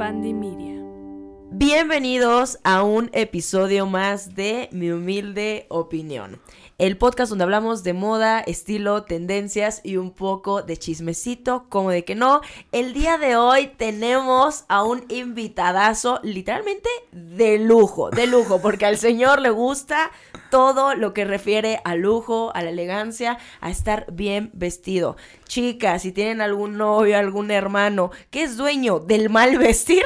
Fandi Media. Bienvenidos a un episodio más de Mi Humilde Opinión el podcast donde hablamos de moda, estilo, tendencias y un poco de chismecito, como de que no. El día de hoy tenemos a un invitadazo literalmente de lujo, de lujo, porque al señor le gusta todo lo que refiere al lujo, a la elegancia, a estar bien vestido. Chicas, si tienen algún novio, algún hermano que es dueño del mal vestir,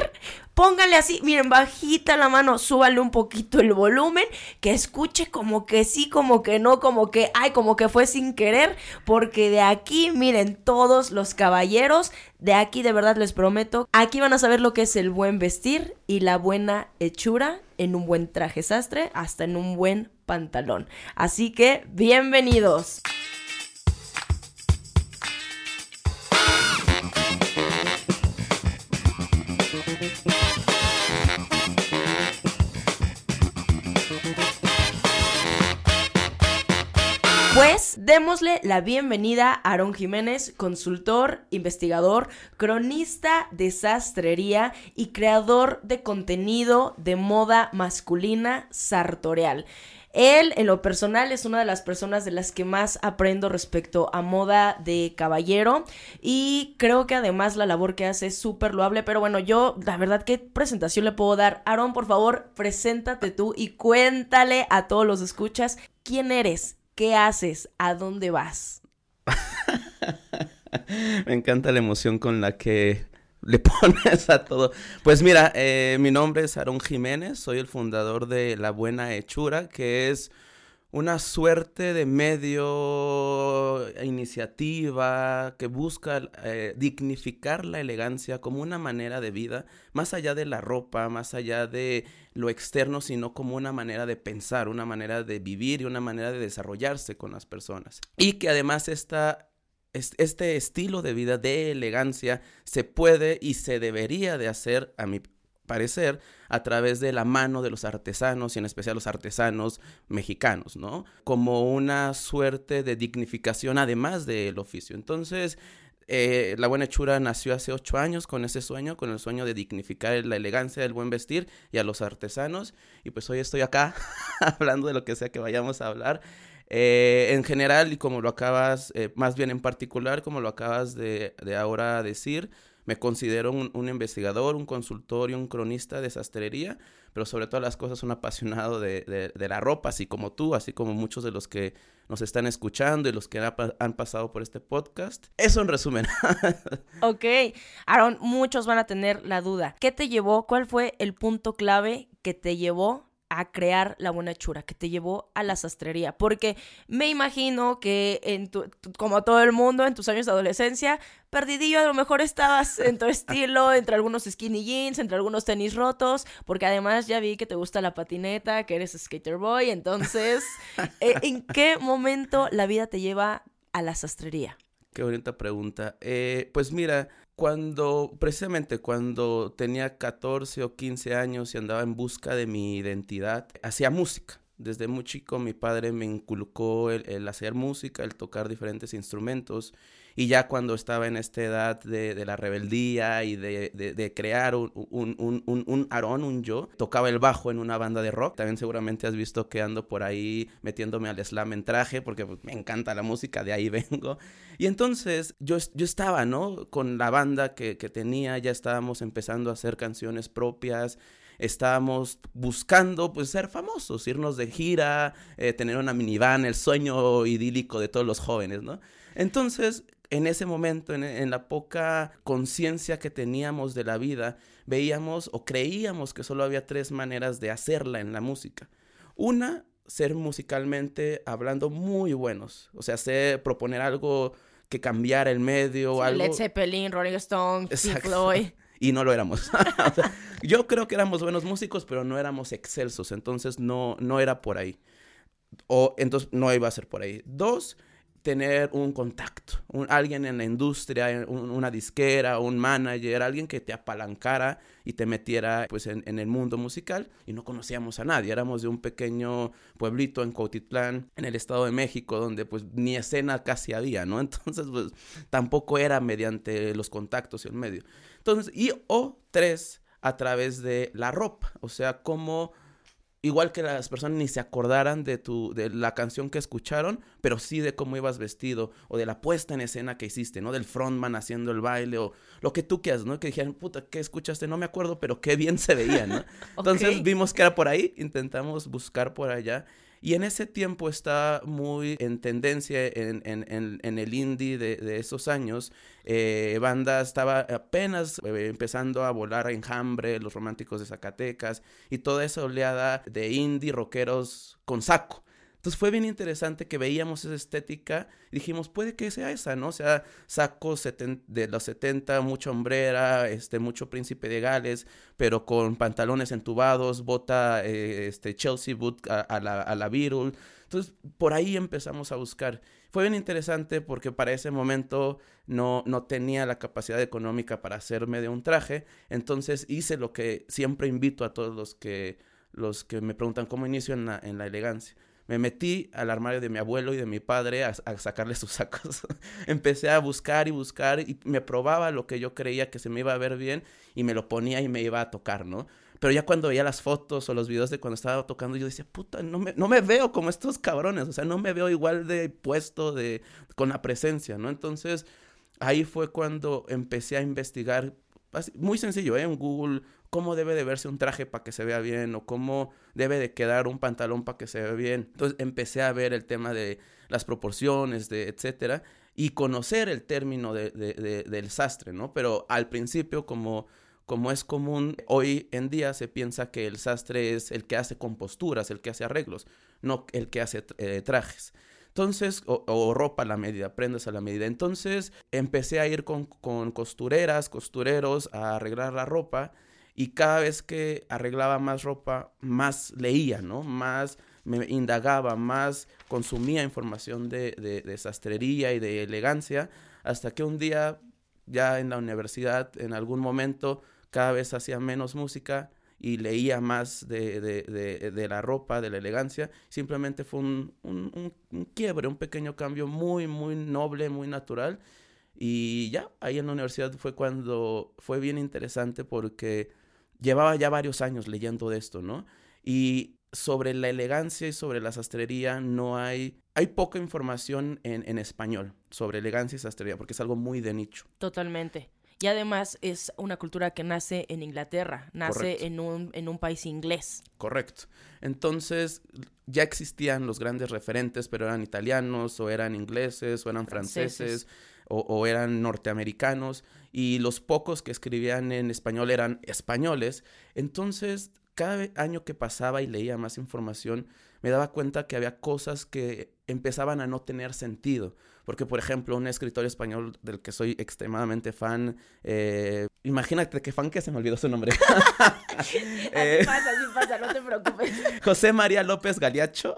Póngale así, miren, bajita la mano, súbale un poquito el volumen, que escuche como que sí, como que no, como que, ay, como que fue sin querer, porque de aquí, miren, todos los caballeros, de aquí de verdad les prometo, aquí van a saber lo que es el buen vestir y la buena hechura en un buen traje sastre, hasta en un buen pantalón. Así que, bienvenidos. Pues démosle la bienvenida a Aaron Jiménez, consultor, investigador, cronista de sastrería y creador de contenido de moda masculina sartorial. Él, en lo personal, es una de las personas de las que más aprendo respecto a moda de caballero y creo que además la labor que hace es súper loable, pero bueno, yo, la verdad, ¿qué presentación le puedo dar? Aaron, por favor, preséntate tú y cuéntale a todos los escuchas quién eres, ¿Qué haces? ¿A dónde vas? Me encanta la emoción con la que le pones a todo. Pues mira, eh, mi nombre es Aaron Jiménez, soy el fundador de La Buena Hechura, que es una suerte de medio, e iniciativa que busca eh, dignificar la elegancia como una manera de vida, más allá de la ropa, más allá de lo externo, sino como una manera de pensar, una manera de vivir y una manera de desarrollarse con las personas. Y que además esta este estilo de vida de elegancia se puede y se debería de hacer, a mi parecer, a través de la mano de los artesanos y en especial los artesanos mexicanos, ¿no? Como una suerte de dignificación además del oficio. Entonces, eh, la buena hechura nació hace ocho años con ese sueño, con el sueño de dignificar la elegancia del buen vestir y a los artesanos. Y pues hoy estoy acá hablando de lo que sea que vayamos a hablar. Eh, en general, y como lo acabas, eh, más bien en particular, como lo acabas de, de ahora decir, me considero un, investigador, un consultor y un cronista de sastrería, pero sobre todas las cosas un apasionado de, la ropa, así como tú, así como muchos de los que nos están escuchando y los que han pasado por este podcast. Eso en resumen. ok, Aaron, muchos van a tener la duda. ¿Qué te llevó? ¿Cuál fue el punto clave que te llevó a crear la buena hechura, que te llevó a la sastrería. Porque me imagino que en tu, como todo el mundo, en tus años de adolescencia, perdidillo, a lo mejor estabas en tu estilo, entre algunos skinny jeans, entre algunos tenis rotos, porque además ya vi que te gusta la patineta, que eres skater boy. Entonces, eh, ¿en qué momento la vida te lleva a la sastrería? Qué bonita pregunta. Eh, pues mira, cuando, precisamente cuando tenía 14 o 15 años y andaba en busca de mi identidad, hacía música. Desde muy chico mi padre me inculcó el, hacer música, el tocar diferentes instrumentos y ya cuando estaba en esta edad de, la rebeldía y de, crear un, un, un, un, un yo, tocaba el bajo en una banda de rock. También seguramente has visto que ando por ahí metiéndome al slam en traje porque pues, me encanta la música, de ahí vengo. Y entonces yo, yo estaba, ¿no? Con la banda que, que tenía, ya estábamos empezando a hacer canciones propias estábamos buscando pues ser famosos, irnos de gira, eh, tener una minivan, el sueño idílico de todos los jóvenes, ¿no? Entonces en ese momento, en, la poca conciencia que teníamos de la vida, veíamos o creíamos que solo había tres maneras de hacerla en la música. Una, ser musicalmente hablando muy buenos, o sea, ser, proponer algo que cambiara el medio, algo... Led Zeppelin, Rolling Stone, Floyd. Y no lo éramos. yo creo que éramos buenos músicos, pero no éramos excelsos, entonces no, no era por ahí. O entonces no iba a ser por ahí. Dos, tener un contacto, alguien en la industria, una disquera, un manager, alguien que te apalancara y te metiera pues en, el mundo musical y no conocíamos a nadie, éramos de un pequeño pueblito en Cuautitlán, en el Estado de México, donde pues ni escena casi había, ¿no? Entonces pues tampoco era mediante los contactos y el medio. Entonces, y o tres, a través de la ropa, o sea, cómo igual que las personas ni se acordaran de tu de la canción que escucharon, pero sí de cómo ibas vestido o de la puesta en escena que hiciste, ¿no? Del frontman haciendo el baile o lo que tú quieras, ¿no? Que dijeran, "Puta, ¿qué escuchaste? No me acuerdo, pero qué bien se veía, ¿no?" Entonces vimos que era por ahí, intentamos buscar por allá y en ese tiempo está muy en tendencia en, en, en, el indie de, de esos años. Eh, banda estaba apenas eh, empezando a volar Enjambre, Los Románticos de Zacatecas y toda esa oleada de indie rockeros con saco. Entonces fue bien interesante que veíamos esa estética y dijimos, puede que sea esa, ¿no? O sea, sacos de los 70, mucha hombrera, este, mucho príncipe de Gales, pero con pantalones entubados, bota eh, este, Chelsea boot a, la, a la Beatle. Entonces, por ahí empezamos a buscar. Fue bien interesante porque para ese momento no, no tenía la capacidad económica para hacerme de un traje. Entonces hice lo que siempre invito a todos los que, los que me preguntan cómo inicio en la, en la elegancia me metí al armario de mi abuelo y de mi padre a, sacarle sus sacos. Empecé a buscar y buscar y me probaba lo que yo creía que se me iba a ver bien y me lo ponía y me iba a tocar, ¿no? Pero ya cuando veía las fotos o los videos de cuando estaba tocando, yo decía, puta, no me, no me veo como estos cabrones, o sea, no me veo igual de puesto, de, con la presencia, ¿no? Entonces, ahí fue cuando empecé a investigar, muy sencillo, ¿eh? En Google, cómo debe de verse un traje para que se vea bien o cómo debe de quedar un pantalón para que se vea bien. Entonces empecé a ver el tema de las proporciones, de etcétera, y conocer el término de, del sastre, ¿no? Pero al principio, como, como es común, hoy en día se piensa que el sastre es el que hace composturas, el que hace arreglos, no el que hace eh, trajes. Entonces, o, ropa a la medida, prendas a la medida. Entonces, empecé a ir con, costureras, costureros a arreglar la ropa y cada vez que arreglaba más ropa, más leía, ¿no? Más me indagaba, más consumía información de, de, sastrería y de elegancia, hasta que un día, ya en la universidad, en algún momento, cada vez hacía menos música y leía más de, de la ropa, de la elegancia. Simplemente fue un, un, un, quiebre, un pequeño cambio muy, muy noble, muy natural. Y ya, ahí en la universidad fue cuando fue bien interesante porque llevaba ya varios años leyendo de esto, ¿no? Y sobre la elegancia y sobre la sastrería no hay, hay poca información en, en español sobre elegancia y sastrería, porque es algo muy de nicho. Totalmente. Y además es una cultura que nace en Inglaterra, nace en un, en un país inglés. Correcto. Entonces ya existían los grandes referentes, pero eran italianos o eran ingleses o eran franceses o, eran norteamericanos y los pocos que escribían en español eran españoles. Entonces, cada año que pasaba y leía más información, me daba cuenta que había cosas que empezaban a no tener sentido. Porque, por ejemplo, un escritor español del que soy extremadamente fan, eh, imagínate que fan que se me olvidó su nombre. así eh, pasa, así pasa, no te preocupes. José María López Galiacho,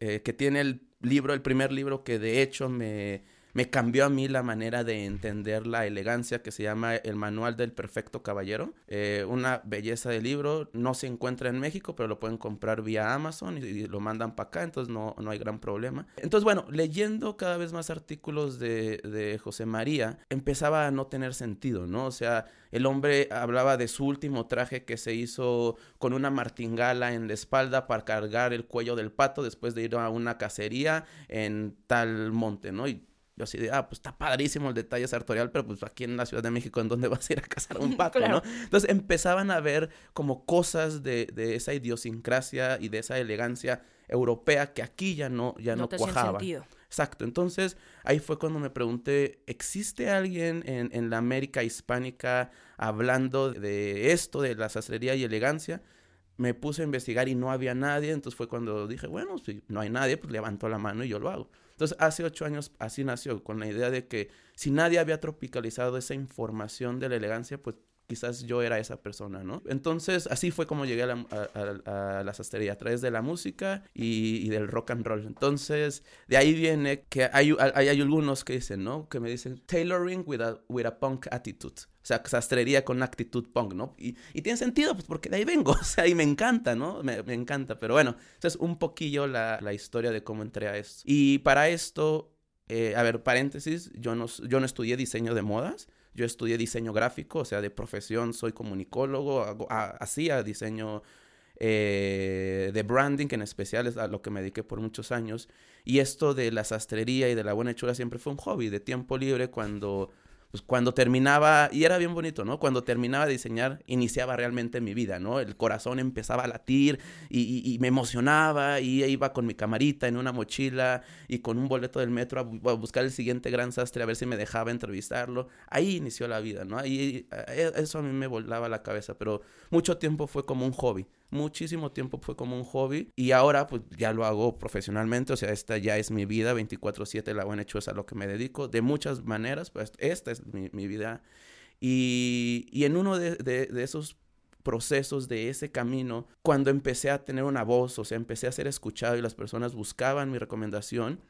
eh, que tiene el libro, el primer libro que de hecho me me cambió a mí la manera de entender la elegancia que se llama El Manual del Perfecto Caballero. Eh, una belleza de libro, no se encuentra en México, pero lo pueden comprar vía Amazon y, lo mandan para acá, entonces no, no hay gran problema. Entonces, bueno, leyendo cada vez más artículos de, de José María, empezaba a no tener sentido, ¿no? O sea, el hombre hablaba de su último traje que se hizo con una martingala en la espalda para cargar el cuello del pato después de ir a una cacería en tal monte, ¿no? Yo así de, ah, pues está padrísimo el detalle sartorial, pero pues aquí en la Ciudad de México, ¿en dónde vas a ir a cazar un pato, no? Entonces empezaban a ver como cosas de, de, esa idiosincrasia y de esa elegancia europea que aquí ya no, ya no, no cuajaba. Exacto. Entonces, ahí fue cuando me pregunté, ¿existe alguien en, en la América hispánica hablando de esto, de la sastrería y elegancia? me puse a investigar y no había nadie, entonces fue cuando dije, bueno, si no hay nadie, pues levanto la mano y yo lo hago. Entonces, hace ocho años así nació, con la idea de que si nadie había tropicalizado esa información de la elegancia, pues quizás yo era esa persona, ¿no? Entonces, así fue como llegué a la, a, sastrería, a través de la música y, del rock and roll. Entonces, de ahí viene que hay, hay, algunos que dicen, ¿no? Que me dicen, tailoring with a, with a punk attitude. O sea, sastrería con actitud punk, ¿no? Y, y, tiene sentido, pues porque de ahí vengo, o sea, y me encanta, ¿no? Me, me encanta, pero bueno, esa es un poquillo la, la, historia de cómo entré a esto. Y para esto, eh, a ver, paréntesis, yo no, yo no estudié diseño de modas, Yo estudié diseño gráfico, o sea, de profesión soy comunicólogo, hago, hacía diseño eh, de branding, en especial es a lo que me dediqué por muchos años. Y esto de la sastrería y de la buena hechura siempre fue un hobby de tiempo libre cuando pues cuando terminaba, y era bien bonito, ¿no? Cuando terminaba de diseñar, iniciaba realmente mi vida, ¿no? El corazón empezaba a latir y, me emocionaba y iba con mi camarita en una mochila y con un boleto del metro a, buscar el siguiente gran sastre a ver si me dejaba entrevistarlo. Ahí inició la vida, ¿no? Ahí, eh, eso a mí me volaba la cabeza, pero mucho tiempo fue como un hobby muchísimo tiempo fue como un hobby y ahora pues ya lo hago profesionalmente, o sea, esta ya es mi vida, 24/7 la buena hecho es a lo que me dedico, de muchas maneras, pues esta es mi, vida. Y, y, en uno de, de, de, esos procesos, de ese camino, cuando empecé a tener una voz, o sea, empecé a ser escuchado y las personas buscaban mi recomendación,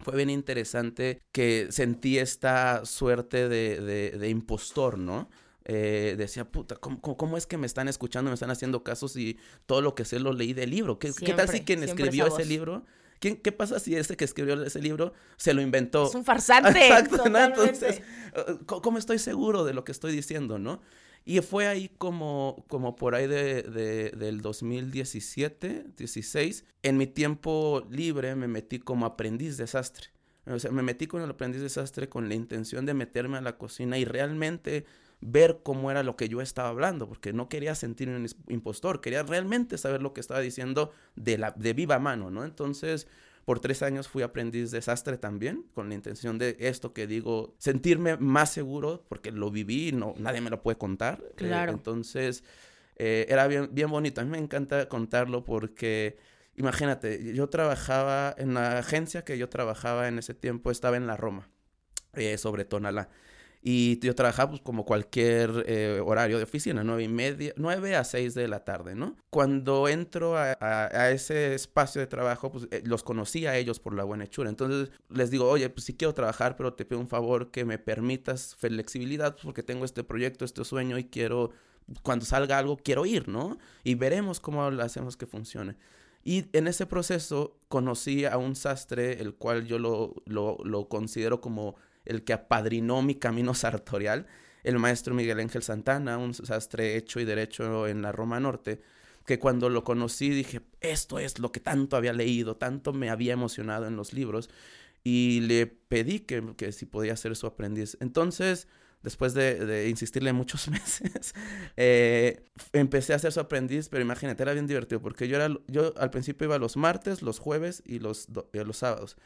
fue bien interesante que sentí esta suerte de, de impostor, ¿no? Eh, decía, puta, ¿cómo, es que me están escuchando, me están haciendo casos y todo lo que sé lo leí del libro? ¿Qué, tal si quien escribió ese libro? ¿Quién, ¿Qué pasa si ese que escribió ese libro se lo inventó? Es un farsante. Exacto, Entonces, ¿cómo estoy seguro de lo que estoy diciendo, no? Y fue ahí como, como por ahí de, de, del 2017, 16, en mi tiempo libre me metí como aprendiz desastre. O sea, me metí con el aprendiz desastre con la intención de meterme a la cocina y realmente ver cómo era lo que yo estaba hablando, porque no quería sentirme un impostor, quería realmente saber lo que estaba diciendo de, la, de viva mano, ¿no? Entonces, por tres años fui aprendiz desastre también, con la intención de esto que digo, sentirme más seguro, porque lo viví, no, nadie me lo puede contar. Eh, claro. entonces, eh, era bien, bien bonito. A mí me encanta contarlo porque, imagínate, yo trabajaba en la agencia que yo trabajaba en ese tiempo, estaba en la Roma, eh, sobre Tonalá. Y yo trabajaba pues, como cualquier eh, horario de oficina, nueve y media, nueve a seis de la tarde, ¿no? Cuando entro a, a, ese espacio de trabajo, pues eh, los conocí a ellos por la buena hechura. Entonces les digo, oye, pues sí quiero trabajar, pero te pido un favor que me permitas flexibilidad pues, porque tengo este proyecto, este sueño y quiero, cuando salga algo, quiero ir, ¿no? Y veremos cómo hacemos que funcione. Y en ese proceso conocí a un sastre, el cual yo lo, lo, lo considero como el que apadrinó mi camino sartorial, el maestro Miguel Ángel Santana, un sastre hecho y derecho en la Roma Norte, que cuando lo conocí dije, esto es lo que tanto había leído, tanto me había emocionado en los libros, y le pedí que, que si podía ser su aprendiz. Entonces, después de, insistirle muchos meses, eh, empecé a ser su aprendiz, pero imagínate, era bien divertido, porque yo, era, yo al principio iba los martes, los jueves y los, y los sábados.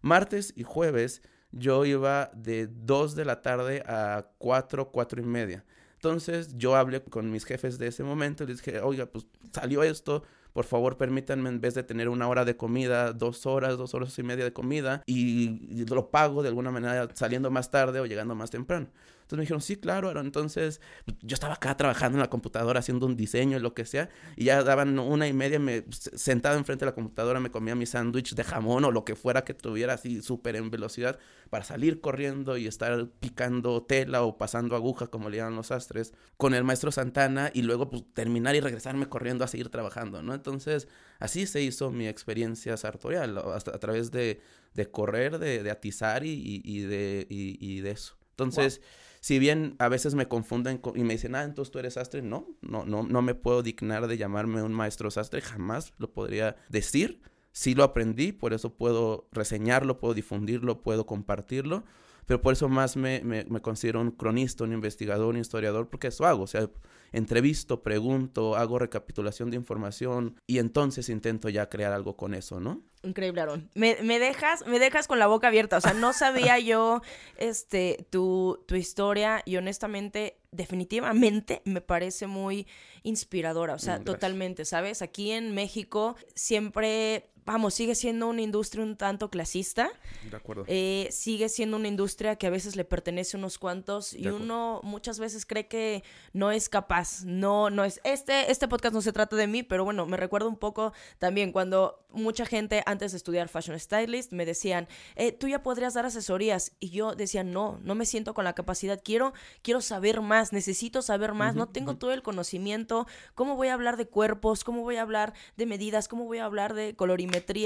Martes y jueves yo iba de 2 de la tarde a 4, 4 y media. Entonces yo hablé con mis jefes de ese momento les dije, oiga, pues salió esto, por favor permítanme en vez de tener una hora de comida, dos horas, dos horas y media de comida y, lo pago de alguna manera saliendo más tarde o llegando más temprano. Entonces me dijeron, sí, claro, entonces yo estaba acá trabajando en la computadora haciendo un diseño lo que sea y ya daban una y media, me, sentado enfrente de la computadora me comía mi sándwich de jamón o lo que fuera que tuviera así súper en velocidad para salir corriendo y estar picando tela o pasando aguja como le llaman los astres con el maestro Santana y luego pues terminar y regresarme corriendo a seguir trabajando, ¿no? Entonces, así se hizo mi experiencia sartorial, hasta a través de, de correr, de, de atizar y, y, de, y, de eso. Entonces, si bien a veces me confunden y me dicen, ah, entonces tú eres sastre, no, no, no, no me puedo dignar de llamarme un maestro sastre, jamás lo podría decir. Sí lo aprendí, por eso puedo reseñarlo, puedo difundirlo, puedo compartirlo, pero por eso más me, me, me, considero un cronista, un investigador, un historiador, porque eso hago, o sea, entrevisto, pregunto, hago recapitulación de información y entonces intento ya crear algo con eso, ¿no? Increíble, Aaron. Me, me, dejas, me dejas con la boca abierta, o sea, no sabía yo este, tu, tu historia y honestamente, definitivamente me parece muy inspiradora, o sea, totalmente, ¿sabes? Aquí en México siempre vamos, sigue siendo una industria un tanto clasista. De acuerdo. Eh, sigue siendo una industria que a veces le pertenece a unos cuantos y uno muchas veces cree que no es capaz. No, no es. Este, este podcast no se trata de mí, pero bueno, me recuerdo un poco también cuando mucha gente antes de estudiar Fashion Stylist me decían, eh, tú ya podrías dar asesorías. Y yo decía, no, no me siento con la capacidad. Quiero, quiero saber más, necesito saber más. no tengo todo el conocimiento. ¿Cómo voy a hablar de cuerpos? ¿Cómo voy a hablar de medidas? ¿Cómo voy a hablar de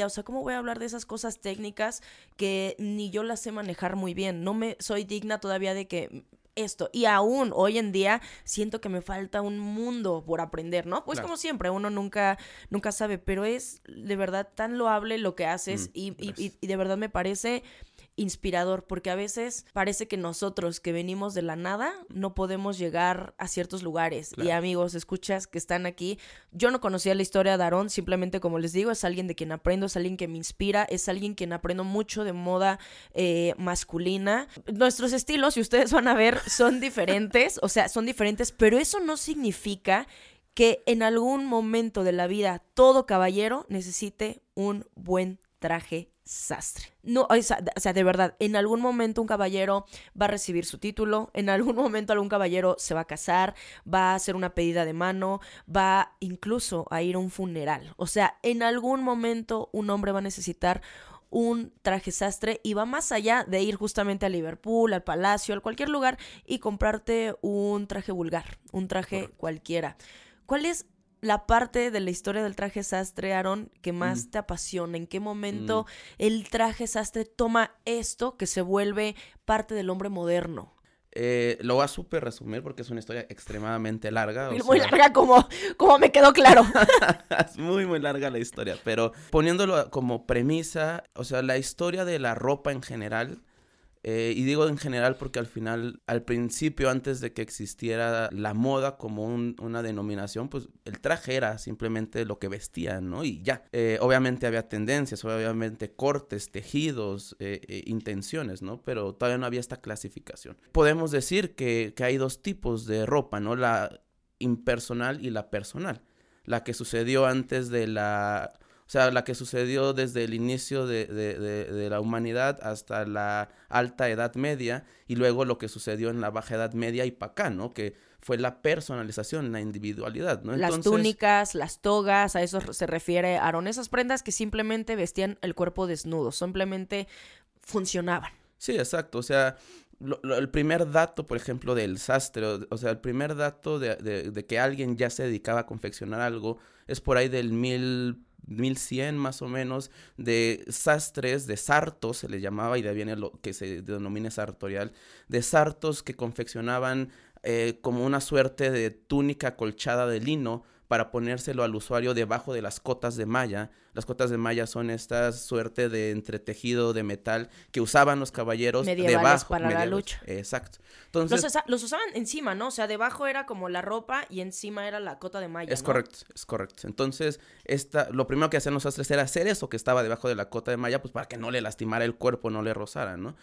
o sea, ¿cómo voy a hablar de esas cosas técnicas que ni yo las sé manejar muy bien? No me soy digna todavía de que esto. Y aún hoy en día siento que me falta un mundo por aprender, ¿no? Pues Claro. como siempre, uno nunca, nunca sabe, pero es de verdad tan loable lo que haces Mm, y- y de verdad me parece inspirador, porque a veces parece que nosotros que venimos de la nada no podemos llegar a ciertos lugares. Y amigos, escuchas que están aquí, yo no conocía la historia de Aarón, simplemente como les digo, es alguien de quien aprendo, es alguien que me inspira, es alguien quien aprendo mucho de moda eh, masculina. Nuestros estilos, si ustedes van a ver, son diferentes, o sea, son diferentes, pero eso no significa que en algún momento de la vida todo caballero necesite un buen traje sastre. No, o sea, o sea, de verdad, en algún momento un caballero va a recibir su título, en algún momento algún caballero se va a casar, va a hacer una pedida de mano, va incluso a ir a un funeral. O sea, en algún momento un hombre va a necesitar un traje sastre y va más allá de ir justamente a Liverpool, al Palacio, a cualquier lugar y comprarte un traje vulgar, un traje Correcto. cualquiera. ¿Cuál es la parte de la historia del traje sastre, Aaron, que más Mm. te apasiona? ¿En qué momento el traje sastre toma esto que se vuelve parte del hombre moderno? Eh, lo voy a súper resumir porque es una historia extremadamente larga. o Muy sea, larga como, como me quedó claro. es muy, muy larga la historia, pero poniéndolo como premisa, o sea, la historia de la ropa en general, eh, y digo en general porque al final, al principio, antes de que existiera la moda como un- una denominación, pues el traje era simplemente lo que vestían, ¿no? Y ya. Eh, obviamente había tendencias, obviamente cortes, tejidos, eh, eh, intenciones, ¿no? Pero todavía no había esta clasificación. Podemos decir que, que hay dos tipos de ropa, ¿no? La impersonal y la personal la que sucedió antes de la... O sea, la que sucedió desde el inicio de, de- de- de la humanidad hasta la alta edad media y luego lo que sucedió en la baja edad media y para acá, ¿no? Que fue la personalización, la individualidad, ¿no? Las túnicas, las togas, a eso se refiere Aaron. Esas prendas que simplemente vestían el cuerpo desnudo, simplemente funcionaban. Sí, exacto. O sea, lo- lo- el primer dato, por ejemplo, del sastre, o, o sea, el primer dato de, de- de que alguien ya se dedicaba a confeccionar algo es por ahí del mil, 1100 más o menos, de sastres, de sartos, se le llamaba, y de ahí viene lo que se denomina sartorial, de sartos que confeccionaban eh, como una suerte de túnica colchada de lino para ponérselo al usuario debajo de las cotas de malla. Las cotas de malla son esta suerte de entretejido de metal que usaban los caballeros Medievales debajo. para la lucha. Exacto. Los, Entonces, los usaban encima, ¿no? O sea, debajo era como la ropa y encima era la cota de malla. es ¿no? correcto, es correcto. Entonces, esta, lo primero que hacían los sastres era hacer eso que estaba debajo de la cota de malla, pues para que no le lastimara el cuerpo, no le rozara, ¿no?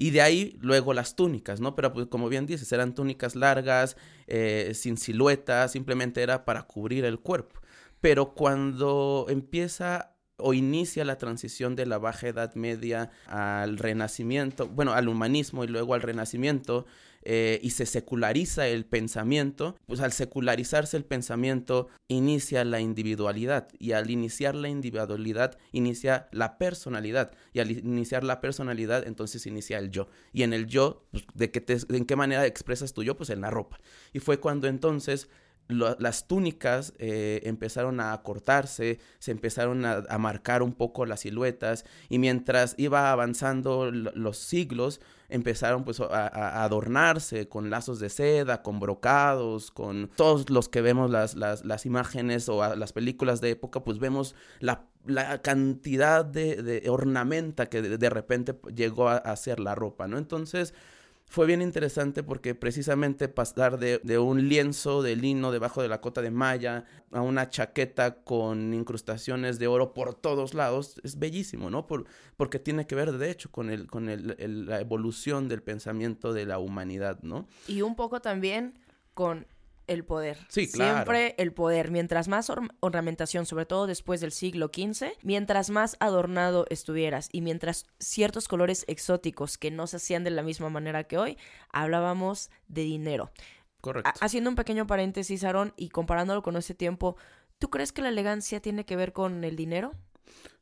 Y de ahí luego las túnicas, ¿no? Pero pues como bien dices, eran túnicas largas, eh, sin silueta, simplemente era para cubrir el cuerpo. Pero cuando empieza o inicia la transición de la baja edad media al renacimiento, bueno, al humanismo y luego al renacimiento, eh, y se seculariza el pensamiento, pues al secularizarse el pensamiento inicia la individualidad y al iniciar la individualidad inicia la personalidad y al iniciar la personalidad entonces inicia el yo y en el yo, pues, ¿de, qué te- ¿en qué manera expresas tu yo? Pues en la ropa. Y fue cuando entonces las túnicas eh, empezaron a cortarse, se empezaron a, marcar un poco las siluetas y mientras iba avanzando los siglos empezaron pues a, adornarse con lazos de seda, con brocados, con todos los que vemos las, las, imágenes o las películas de época pues vemos la, la cantidad de, de ornamenta que de, de repente llegó a, a ser la ropa, ¿no? Entonces fue bien interesante porque precisamente pasar de, de un lienzo de lino debajo de la cota de malla a una chaqueta con incrustaciones de oro por todos lados es bellísimo, ¿no? Por, porque tiene que ver, de hecho, con, el, con el- el- la evolución del pensamiento de la humanidad, ¿no? Y un poco también con el poder. Sí, claro. Siempre el poder. Mientras más or- ornamentación, sobre todo después del siglo XV, mientras más adornado estuvieras y mientras ciertos colores exóticos que no se hacían de la misma manera que hoy, hablábamos de dinero. Correcto. Ha- haciendo un pequeño paréntesis, Aaron, y comparándolo con ese tiempo, ¿tú crees que la elegancia tiene que ver con el dinero?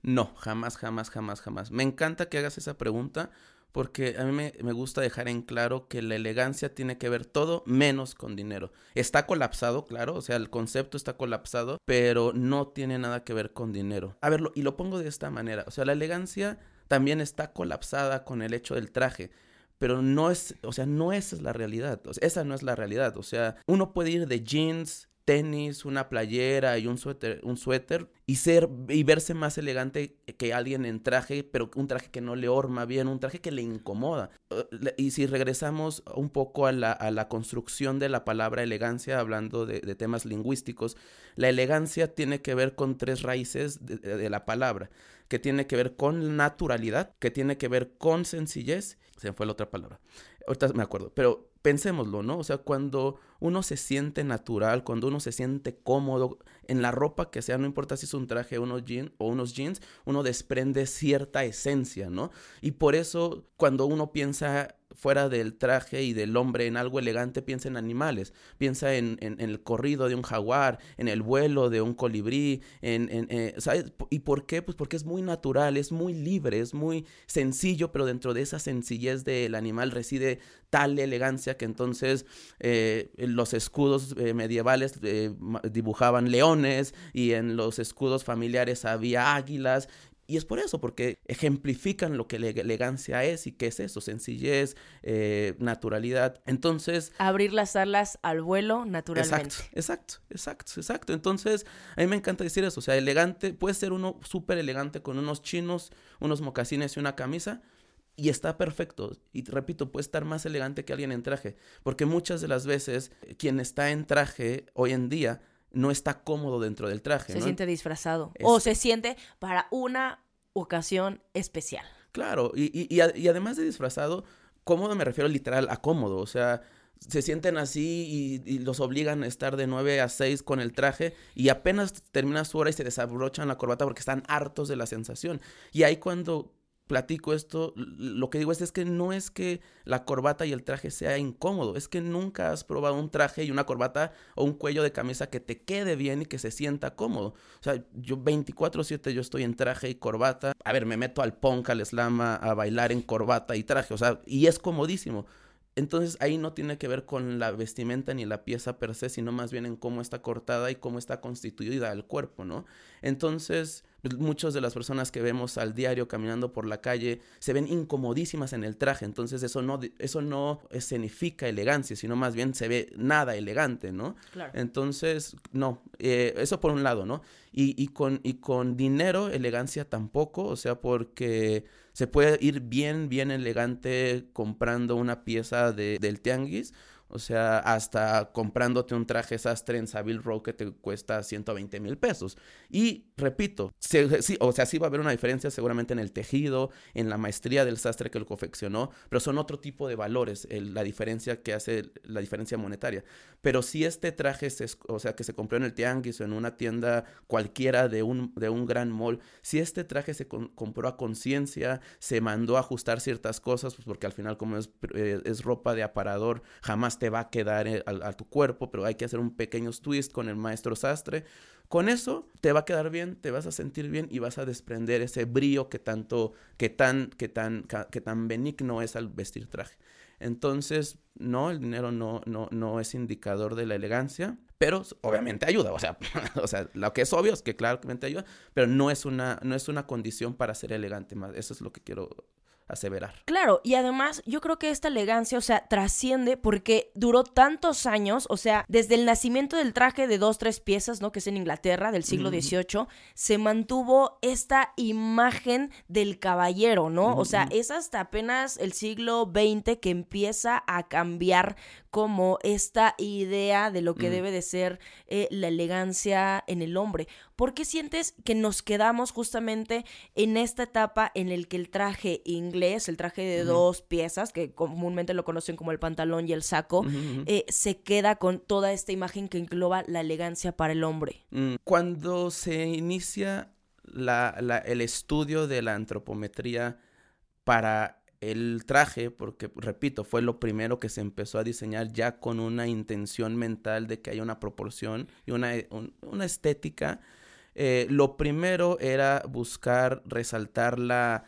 No, jamás, jamás, jamás, jamás. Me encanta que hagas esa pregunta porque a mí me, gusta dejar en claro que la elegancia tiene que ver todo menos con dinero. Está colapsado, claro, o sea, el concepto está colapsado, pero no tiene nada que ver con dinero. A ver, lo- y lo pongo de esta manera, o sea, la elegancia también está colapsada con el hecho del traje, pero no es, o sea, no esa es la realidad, esa no es la realidad, o sea, uno puede ir de jeans, tenis, una playera y un suéter, un suéter y ser y verse más elegante que alguien en traje, pero un traje que no le orma bien, un traje que le incomoda. Uh, y si regresamos un poco a la, a la construcción de la palabra elegancia, hablando de, de, temas lingüísticos, la elegancia tiene que ver con tres raíces de, de la palabra, que tiene que ver con naturalidad, que tiene que ver con sencillez, se me fue la otra palabra, ahorita me acuerdo, pero pensémoslo, ¿no? O sea, cuando uno se siente natural, cuando uno se siente cómodo en la ropa que sea, no importa si es un traje unos jeans, o unos jeans, uno desprende cierta esencia, ¿no? Y por eso cuando uno piensa fuera del traje y del hombre en algo elegante, piensa en animales, piensa en, el corrido de un jaguar, en el vuelo de un colibrí, en, eh, ¿sabes? ¿Y por qué? Pues porque es muy natural, es muy libre, es muy sencillo, pero dentro de esa sencillez del animal reside tal elegancia que entonces eh, los escudos eh, medievales eh, dibujaban leones y en los escudos familiares había águilas y es por eso, porque ejemplifican lo que la elegancia es y qué es eso, sencillez, eh, naturalidad. Entonces... Abrir las alas al vuelo naturalmente. Exacto, exacto, exacto, exacto. Entonces, a mí me encanta decir eso, o sea, elegante, puede ser uno súper elegante con unos chinos, unos mocasines y una camisa, y está perfecto. Y repito, puede estar más elegante que alguien en traje, porque muchas de las veces quien está en traje hoy en día no está cómodo dentro del traje. Se siente disfrazado. O se siente para una ocasión especial. Claro, y, y, y, además de disfrazado, cómodo me refiero literal a cómodo. O sea, se sienten así y, los obligan a estar de 9 a 6 con el traje y apenas termina su hora y se desabrochan la corbata porque están hartos de la sensación. Y ahí cuando platico esto, lo que digo es, que no es que la corbata y el traje sea incómodo, es que nunca has probado un traje y una corbata o un cuello de camisa que te quede bien y que se sienta cómodo. O sea, yo 24/7 yo estoy en traje y corbata. A ver, me meto al punk, al slam, a bailar en corbata y traje, o sea, y es comodísimo. Entonces ahí no tiene que ver con la vestimenta ni la pieza per se, sino más bien en cómo está cortada y cómo está constituida el cuerpo, ¿no? Entonces, muchas de las personas que vemos al diario caminando por la calle se ven incomodísimas en el traje, entonces eso no, eso no escenifica elegancia, sino más bien se ve nada elegante, ¿no? Claro. Entonces, no, eh, eso por un lado, ¿no? Y, y, con, y con dinero, elegancia tampoco, o sea, porque se puede ir bien, bien elegante comprando una pieza de, del tianguis o sea, hasta comprándote un traje sastre en Savile Row que te cuesta 120 mil pesos. Y repito, sí, o sea, sí va a haber una diferencia seguramente en el tejido, en la maestría del sastre que lo confeccionó, pero son otro tipo de valores, la diferencia que hace la diferencia monetaria. Pero si este traje, se, o sea, que se compró en el tianguis o en una tienda cualquiera de un, de un gran mall, si este traje se compró a conciencia, se mandó a ajustar ciertas cosas, pues porque al final como es, eh, es ropa de aparador, jamás te va a quedar eh, a, tu cuerpo, pero hay que hacer un pequeño twist con el maestro sastre. Con eso te va a quedar bien, te vas a sentir bien y vas a desprender ese brillo que tanto, que tan, que tan, que tan benigno es al vestir traje. Entonces, no, el dinero no, no, no es indicador de la elegancia, pero obviamente ayuda. O sea, o sea, lo que es obvio es que claramente ayuda, pero no es una, no es una condición para ser elegante. Más. Eso es lo que quiero aseverar. Claro, y además yo creo que esta elegancia, o sea, trasciende porque duró tantos años, o sea, desde el nacimiento del traje de dos, tres piezas, ¿no? Que es en Inglaterra del siglo XVIII, se mantuvo esta imagen del caballero, ¿no? O sea, es hasta apenas el siglo XX que empieza a cambiar como esta idea de lo que debe de ser eh, la elegancia en el hombre. ¿Por qué sientes que nos quedamos justamente en esta etapa en el que el traje inglés, el traje de dos piezas, que comúnmente lo conocen como el pantalón y el saco, eh, se queda con toda esta imagen que engloba la elegancia para el hombre? Mm, cuando se inicia el estudio de la antropometría para el traje, porque repito, fue lo primero que se empezó a diseñar ya con una intención mental de que haya una proporción y una, una estética eh, lo primero era buscar resaltar la,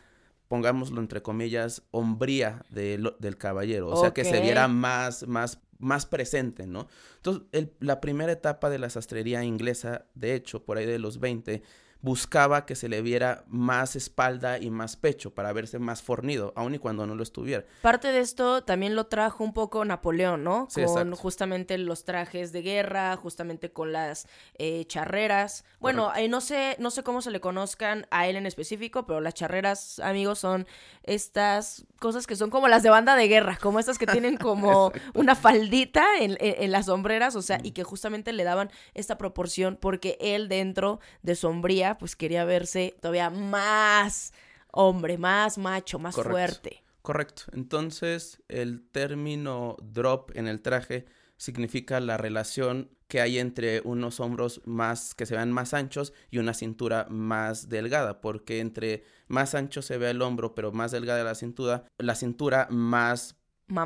pongámoslo entre comillas, hombría del caballero, o sea, que se viera más, más, más presente, ¿no? Entonces, la primera etapa de la sastrería inglesa, de hecho, por ahí de los 20, buscaba que se le viera más espalda y más pecho para verse más fornido, aun y cuando no lo estuviera. Parte de esto también lo trajo un poco Napoleón, ¿no? con justamente los trajes de guerra, justamente con las eh, charreras. Bueno, eh, no sé, no sé cómo se le conozcan a él en específico, pero las charreras, amigos, son estas cosas que son como las de banda de guerra, como estas que tienen como una faldita en, en, las sombreras, o sea, y que justamente le daban esta proporción porque él dentro de sombría, pues quería verse todavía más hombre, más macho, más fuerte. Correcto. Entonces, el término drop en el traje significa la relación que hay entre unos hombros más que se vean más anchos y una cintura más delgada, porque entre más ancho se ve el hombro, pero más delgada la cintura, la cintura más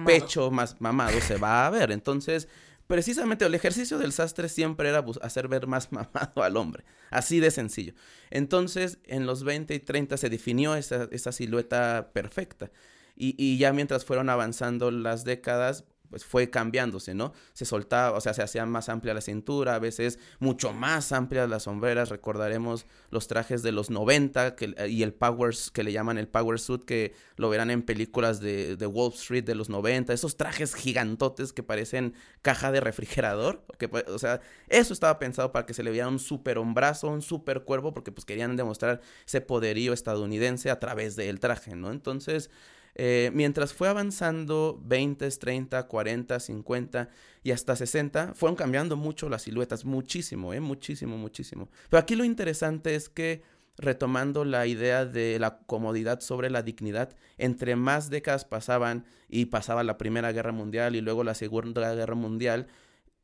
pecho, más mamado se va a ver. Entonces, precisamente el ejercicio del sastre siempre era hacer ver más mamado al hombre, así de sencillo. Entonces, en los 20 y 30 se definió esa, silueta perfecta. Y, ya mientras fueron avanzando las décadas, pues fue cambiándose, ¿no? Se soltaba, o sea, se hacía más amplia la cintura, a veces mucho más amplias las sombreras, recordaremos los trajes de los 90 que, y el power, que le llaman el power suit, que lo verán en películas de, de Wall Street de los 90, esos trajes gigantotes que parecen caja de refrigerador, que, o sea, eso estaba pensado para que se le viera un super hombrazo, un super cuerpo, porque pues querían demostrar ese poderío estadounidense a través del traje, ¿no? Entonces, eh, mientras fue avanzando 20, 30, 40, 50 y hasta 60, fueron cambiando mucho las siluetas, muchísimo, ¿eh? muchísimo, muchísimo. Pero aquí lo interesante es que retomando la idea de la comodidad sobre la dignidad, entre más décadas pasaban y pasaba la Primera Guerra Mundial y luego la Segunda Guerra Mundial,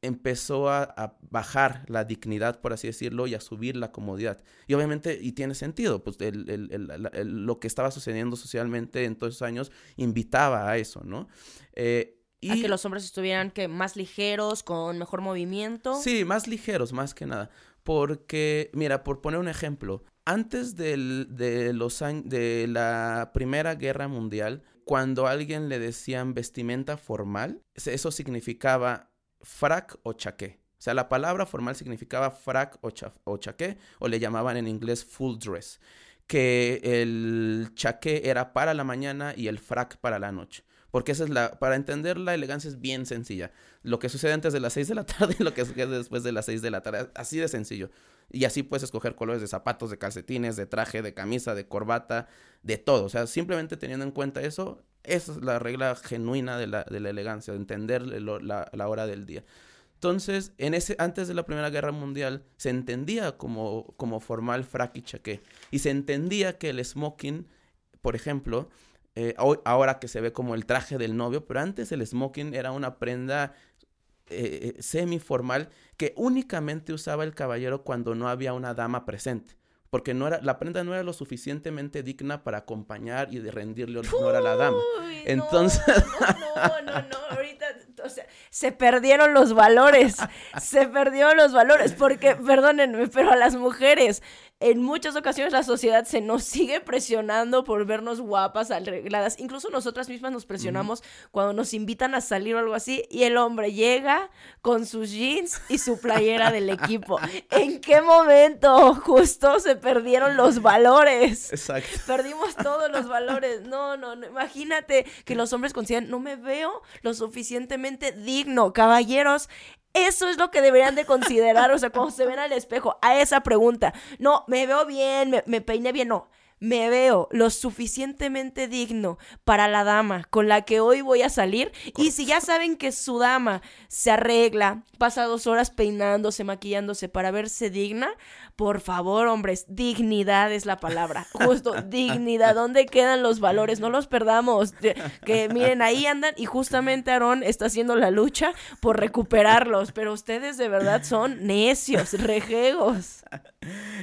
empezó a, bajar la dignidad, por así decirlo, y a subir la comodidad. Y obviamente, y tiene sentido, pues lo que estaba sucediendo socialmente en todos esos años invitaba a eso, ¿no? Eh, y... A que los hombres estuvieran que más ligeros, con mejor movimiento. Sí, más ligeros, más que nada. Porque, mira, por poner un ejemplo, antes del, de, los de la Primera Guerra Mundial, cuando a alguien le decían vestimenta formal, eso significaba frac o chaqué. O sea, la palabra formal significaba frac o, o chaqué, o le llamaban en inglés full dress, que el chaqué era para la mañana y el frac para la noche. Porque esa es la, para entender la elegancia es bien sencilla. Lo que sucede antes de las 6 de la tarde y lo que sucede después de las 6 de la tarde. Así de sencillo. Y así puedes escoger colores de zapatos, de calcetines, de traje, de camisa, de corbata, de todo. O sea, simplemente teniendo en cuenta eso, esa es la regla genuina de la, de la elegancia, de entender la, hora del día. Entonces, en ese, antes de la Primera Guerra Mundial, se entendía como, como formal frac y chaqué. Y se entendía que el smoking, por ejemplo, eh, ahora que se ve como el traje del novio, pero antes el smoking era una prenda eh, eh, semi-formal que únicamente usaba el caballero cuando no había una dama presente porque no era, la prenda no era lo suficientemente digna para acompañar y de rendirle honor a la dama. Entonces... No, no, no, ahorita, o sea, se perdieron los valores, se perdieron los valores, porque, perdónenme, pero a las mujeres en muchas ocasiones la sociedad se nos sigue presionando por vernos guapas, arregladas. Incluso nosotras mismas nos presionamos cuando nos invitan a salir o algo así y el hombre llega con sus jeans y su playera del equipo. ¿En qué momento justo se perdieron los valores? Exacto. Perdimos todos los valores. No, no, no. Imagínate que los hombres consideran, no me veo lo suficientemente digno. Caballeros, eso es lo que deberían de considerar, o sea, cuando se ven al espejo, a esa pregunta. No, me veo bien, me, me peiné bien, no me veo lo suficientemente digno para la dama con la que hoy voy a salir. Y si ya saben que su dama se arregla, pasa dos horas peinándose, maquillándose para verse digna, por favor, hombres, dignidad es la palabra. Justo, dignidad. ¿Dónde quedan los valores? No los perdamos. Que miren, ahí andan y justamente Aarón está haciendo la lucha por recuperarlos. Pero ustedes de verdad son necios, rejegos.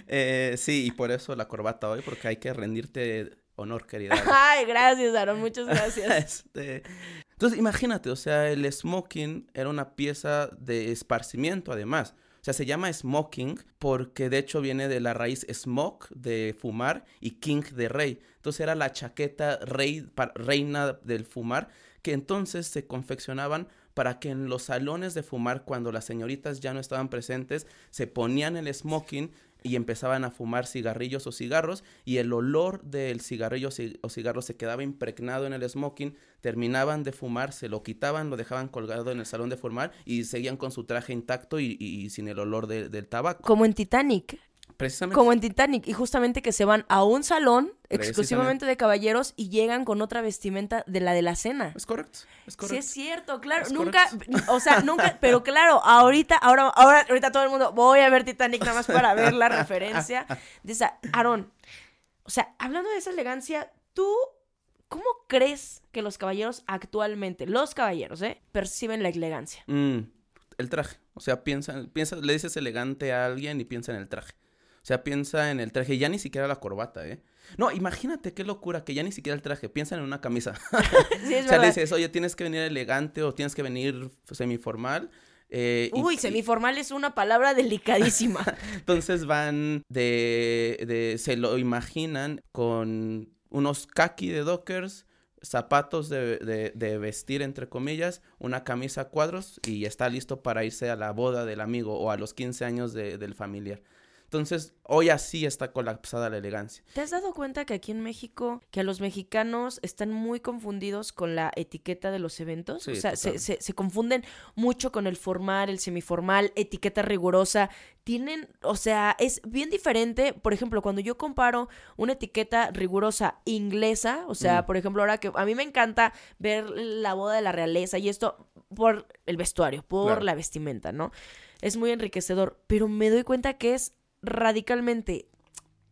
Eh, sí, y por eso la corbata hoy, porque hay que rendirte honor, querida. Ay, gracias, Aaron, muchas gracias. Este, entonces, imagínate, o sea, el smoking era una pieza de esparcimiento, además. Sea, se llama smoking porque de hecho viene de la raíz smoke, de fumar, y king, de rey. Entonces era la chaqueta rey, reina del fumar, que entonces se confeccionaban para que en los salones de fumar, cuando las señoritas ya no estaban presentes, se ponían el smoking y empezaban a fumar cigarrillos o cigarros y el olor del cigarrillo o cigarro se quedaba impregnado en el smoking, terminaban de fumar, se lo quitaban, lo dejaban colgado en el salón de formar y seguían con su traje intacto y, sin el olor del tabaco. Como en Titanic. Precisamente. Como en Titanic. Y justamente que se van a un salón exclusivamente de caballeros y llegan con otra vestimenta de la de la cena. Es correcto, es correcto. Sí, es cierto, claro. nunca, o sea, nunca, pero claro, ahorita, ahora, ahora, ahorita todo el mundo, voy a ver Titanic nada más para ver la referencia de esa. Aaron, o sea, hablando de esa elegancia, tú, ¿cómo crees que los caballeros actualmente, los caballeros, eh, perciben la elegancia? Mm, el traje. O sea, piensa, piensa, le dices elegante a alguien y piensa en el traje. Sea, piensa en el traje, ya ni siquiera la corbata, ¿eh? No, imagínate qué locura, que ya ni siquiera el traje, piensa en una camisa. sí, es o sea, le dices, oye, tienes que venir elegante o tienes que venir semiformal. Eh, Uy, semiformal es una palabra delicadísima. Entonces van de, de, se lo imaginan con unos kaki de dockers, zapatos de, de, de, vestir, entre comillas, una camisa a cuadros y está listo para irse a la boda del amigo o a los 15 años del familiar. Entonces, hoy así está colapsada la elegancia. ¿Te has dado cuenta que aquí en México, que a los mexicanos están muy confundidos con la etiqueta de los eventos? o sea, se, se, confunden mucho con el formal, el semiformal, etiqueta rigurosa. Tienen, o sea, es bien diferente. Por ejemplo, cuando yo comparo una etiqueta rigurosa inglesa, o sea, mm. por ejemplo, ahora que a mí me encanta ver la boda de la realeza y esto por el vestuario, por la vestimenta, ¿no? Es muy enriquecedor, pero me doy cuenta que es radicalmente.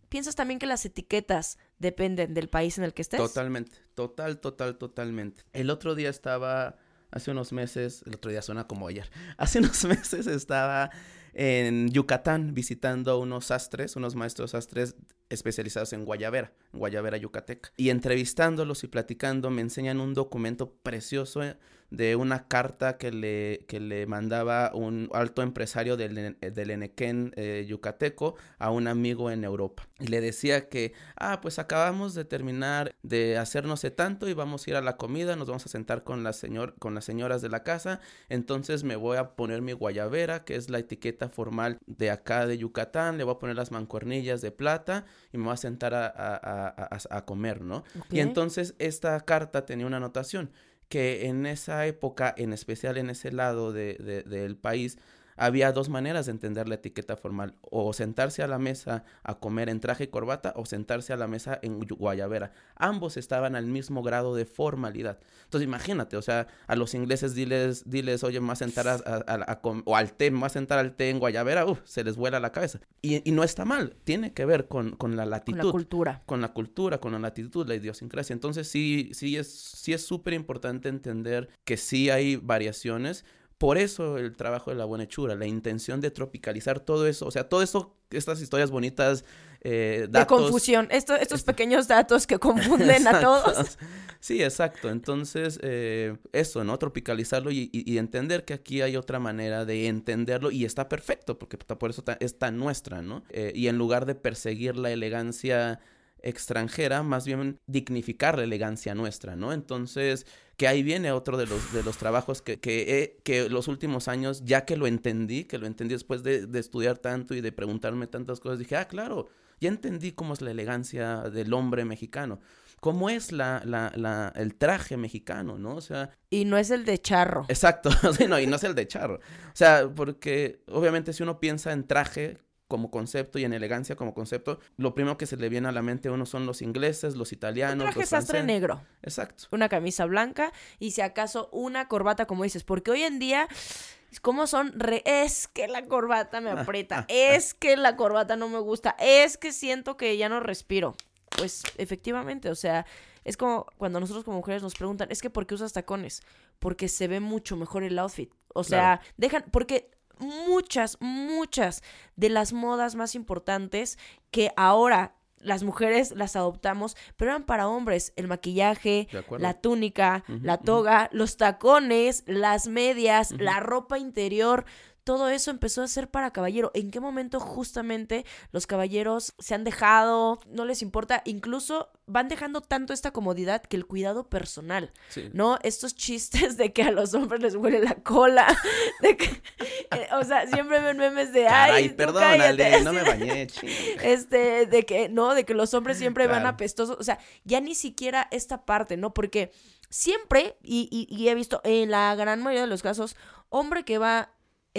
¿Piensas también que las etiquetas dependen del país en el que estés? Totalmente, total, total, totalmente. El otro día estaba, hace unos meses, el otro día suena como ayer, hace unos meses estaba en Yucatán visitando unos sastres, unos maestros sastres especializados en guayabera, en guayabera yucateca. Y entrevistándolos y platicando me enseñan un documento precioso de una carta que le, que le mandaba un alto empresario del, del Enequén eh, yucateco a un amigo en Europa. Y le decía que, ah, pues acabamos de terminar de hacer no sé tanto y vamos a ir a la comida, nos vamos a sentar con, la señor, con las señoras de la casa, entonces me voy a poner mi guayabera, que es la etiqueta formal de acá de Yucatán, le voy a poner las mancuernillas de plata y me voy a sentar a, a, a, comer, ¿no? Y entonces esta carta tenía una anotación que en esa época, en especial en ese lado de, de, del país, había dos maneras de entender la etiqueta formal, o sentarse a la mesa a comer en traje y corbata o sentarse a la mesa en guayabera. Ambos estaban al mismo grado de formalidad. Entonces imagínate, o sea, a los ingleses diles, diles oye, más sentar a, o al té, más sentar al té en guayabera, se les vuela la cabeza. Y, y no está mal, tiene que ver con, con la latitud. Con la cultura. Con la cultura, con la latitud, la idiosincrasia. Entonces sí, sí es sí es súper importante entender que sí hay variaciones, por eso el trabajo de la buena hechura, la intención de tropicalizar todo eso, o sea, todo eso, estas historias bonitas, eh, datos. De confusión, estos este pequeños datos que confunden a todos. Sí, exacto. Entonces, eh, eso, ¿no? Tropicalizarlo y, entender que aquí hay otra manera de entenderlo y está perfecto, porque por eso es tan nuestra, ¿no? Eh, y en lugar de perseguir la elegancia extranjera, más bien dignificar la elegancia nuestra, ¿no? Entonces, que ahí viene otro de los, de los trabajos que, que, que los últimos años, ya que lo entendí, que lo entendí después de, de, estudiar tanto y de preguntarme tantas cosas, dije, ah, claro, ya entendí cómo es la elegancia del hombre mexicano, cómo es la, la, la, el traje mexicano, ¿no? O sea... Y no es el de charro. Exacto, no, y no es el de charro. O sea, porque obviamente si uno piensa en traje, como concepto y en elegancia como concepto, lo primero que se le viene a la mente a uno son los ingleses, los italianos. Un traje sastre negro. Exacto. Una camisa blanca y si acaso una corbata, como dices, porque hoy en día ¿Cómo son? Re es que la corbata me aprieta, es que la corbata no me gusta, es que siento que ya no respiro. Pues efectivamente, o sea, es como cuando nosotros como mujeres nos preguntan, es que ¿por qué usas tacones? Porque se ve mucho mejor el outfit. O sea, dejan, porque muchas, muchas de las modas más importantes que ahora las mujeres las adoptamos, pero eran para hombres. El maquillaje, la túnica, la toga, los tacones, las medias, la ropa interior. Todo eso empezó a ser para caballero. ¿En qué momento justamente los caballeros se han dejado, no les importa, incluso van dejando tanto esta comodidad que el cuidado personal, Sí. ¿no? Estos chistes de que a los hombres les huele la cola, de que, eh, o sea, siempre ven memes de, ay, Caray, tú perdónale, cállate", no me bañé, ching. este, de que, no, de que los hombres siempre van Claro. apestosos, o sea, ya ni siquiera esta parte, ¿no? Porque siempre, y, y, y he visto en la gran mayoría de los casos, hombre que va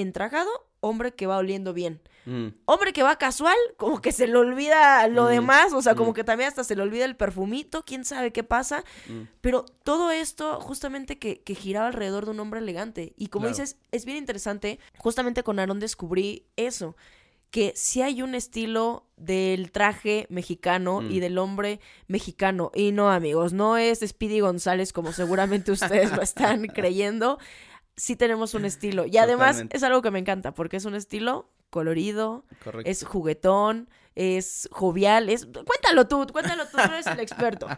entrajado, hombre que va oliendo bien. Mm, Hombre que va casual, como que se le olvida lo Mm, demás, o sea, como mm. que también hasta se le olvida el perfumito, quién sabe qué pasa. Pero todo esto justamente que, que giraba alrededor de un hombre elegante. Y como Claro. dices, es bien interesante, justamente con Aaron descubrí eso, que sí hay un estilo del traje mexicano y del hombre mexicano. Y no, amigos, no es Speedy González como seguramente ustedes lo están creyendo. Sí tenemos un estilo. Y además Totalmente. es algo que me encanta, porque es un estilo colorido, Correcto. es juguetón, es jovial, es... Cuéntalo tú, cuéntalo tú, tú eres el experto.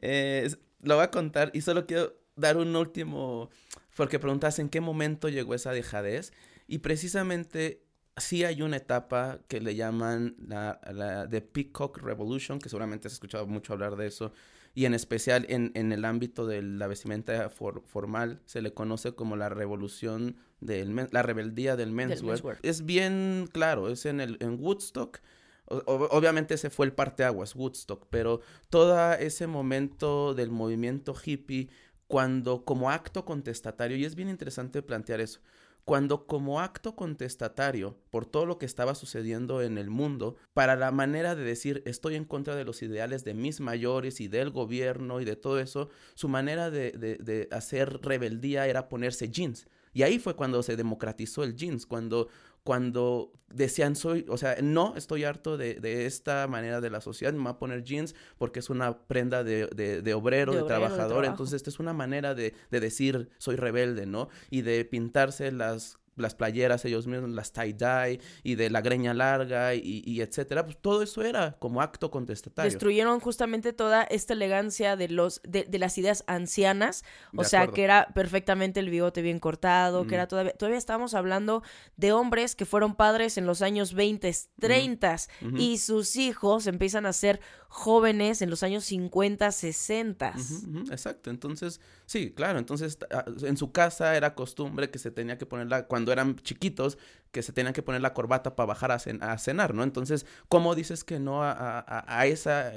Eh, lo voy a contar y solo quiero dar un último, porque preguntas en qué momento llegó esa dejadez y precisamente sí hay una etapa que le llaman la, la The Peacock Revolution, que seguramente has escuchado mucho hablar de eso, y en especial en, en el ámbito de la vestimenta for- formal se le conoce como la revolución del men- la rebeldía del menswear. menswear. Es bien claro, es en el en Woodstock. O- obviamente ese fue el parteaguas, Woodstock, pero todo ese momento del movimiento hippie, cuando como acto contestatario, y es bien interesante plantear eso, cuando como acto contestatario por todo lo que estaba sucediendo en el mundo, para la manera de decir estoy en contra de los ideales de mis mayores y del gobierno y de todo eso, su manera de, de- hacer rebeldía era ponerse jeans. Y ahí fue cuando se democratizó el jeans, cuando, cuando decían soy, o sea, no, estoy harto de, de esta manera de la sociedad, me voy a poner jeans porque es una prenda de, de- de obrero, De obrero, trabajador, entonces esta es una manera de, de decir soy rebelde, ¿no? Y de pintarse las las playeras ellos mismos, las tie-dye y de la greña larga y, y etcétera, pues todo eso era como acto contestatario. Destruyeron justamente toda esta elegancia de los de, de las ideas ancianas, o De sea, acuerdo. que era perfectamente el bigote bien cortado, que era todavía todavía estábamos hablando de hombres que fueron padres en los años 20, 30 Ujú. y sus hijos empiezan a ser jóvenes en los años 50, 60. Ujú, ujú, exacto, entonces, sí, claro, entonces ah, en su casa era costumbre que se tenía que poner la, cuando eran chiquitos, que se tenían que poner la corbata para bajar a, cen- a cenar, ¿no? Entonces, ¿cómo dices que no a, a- a- a esa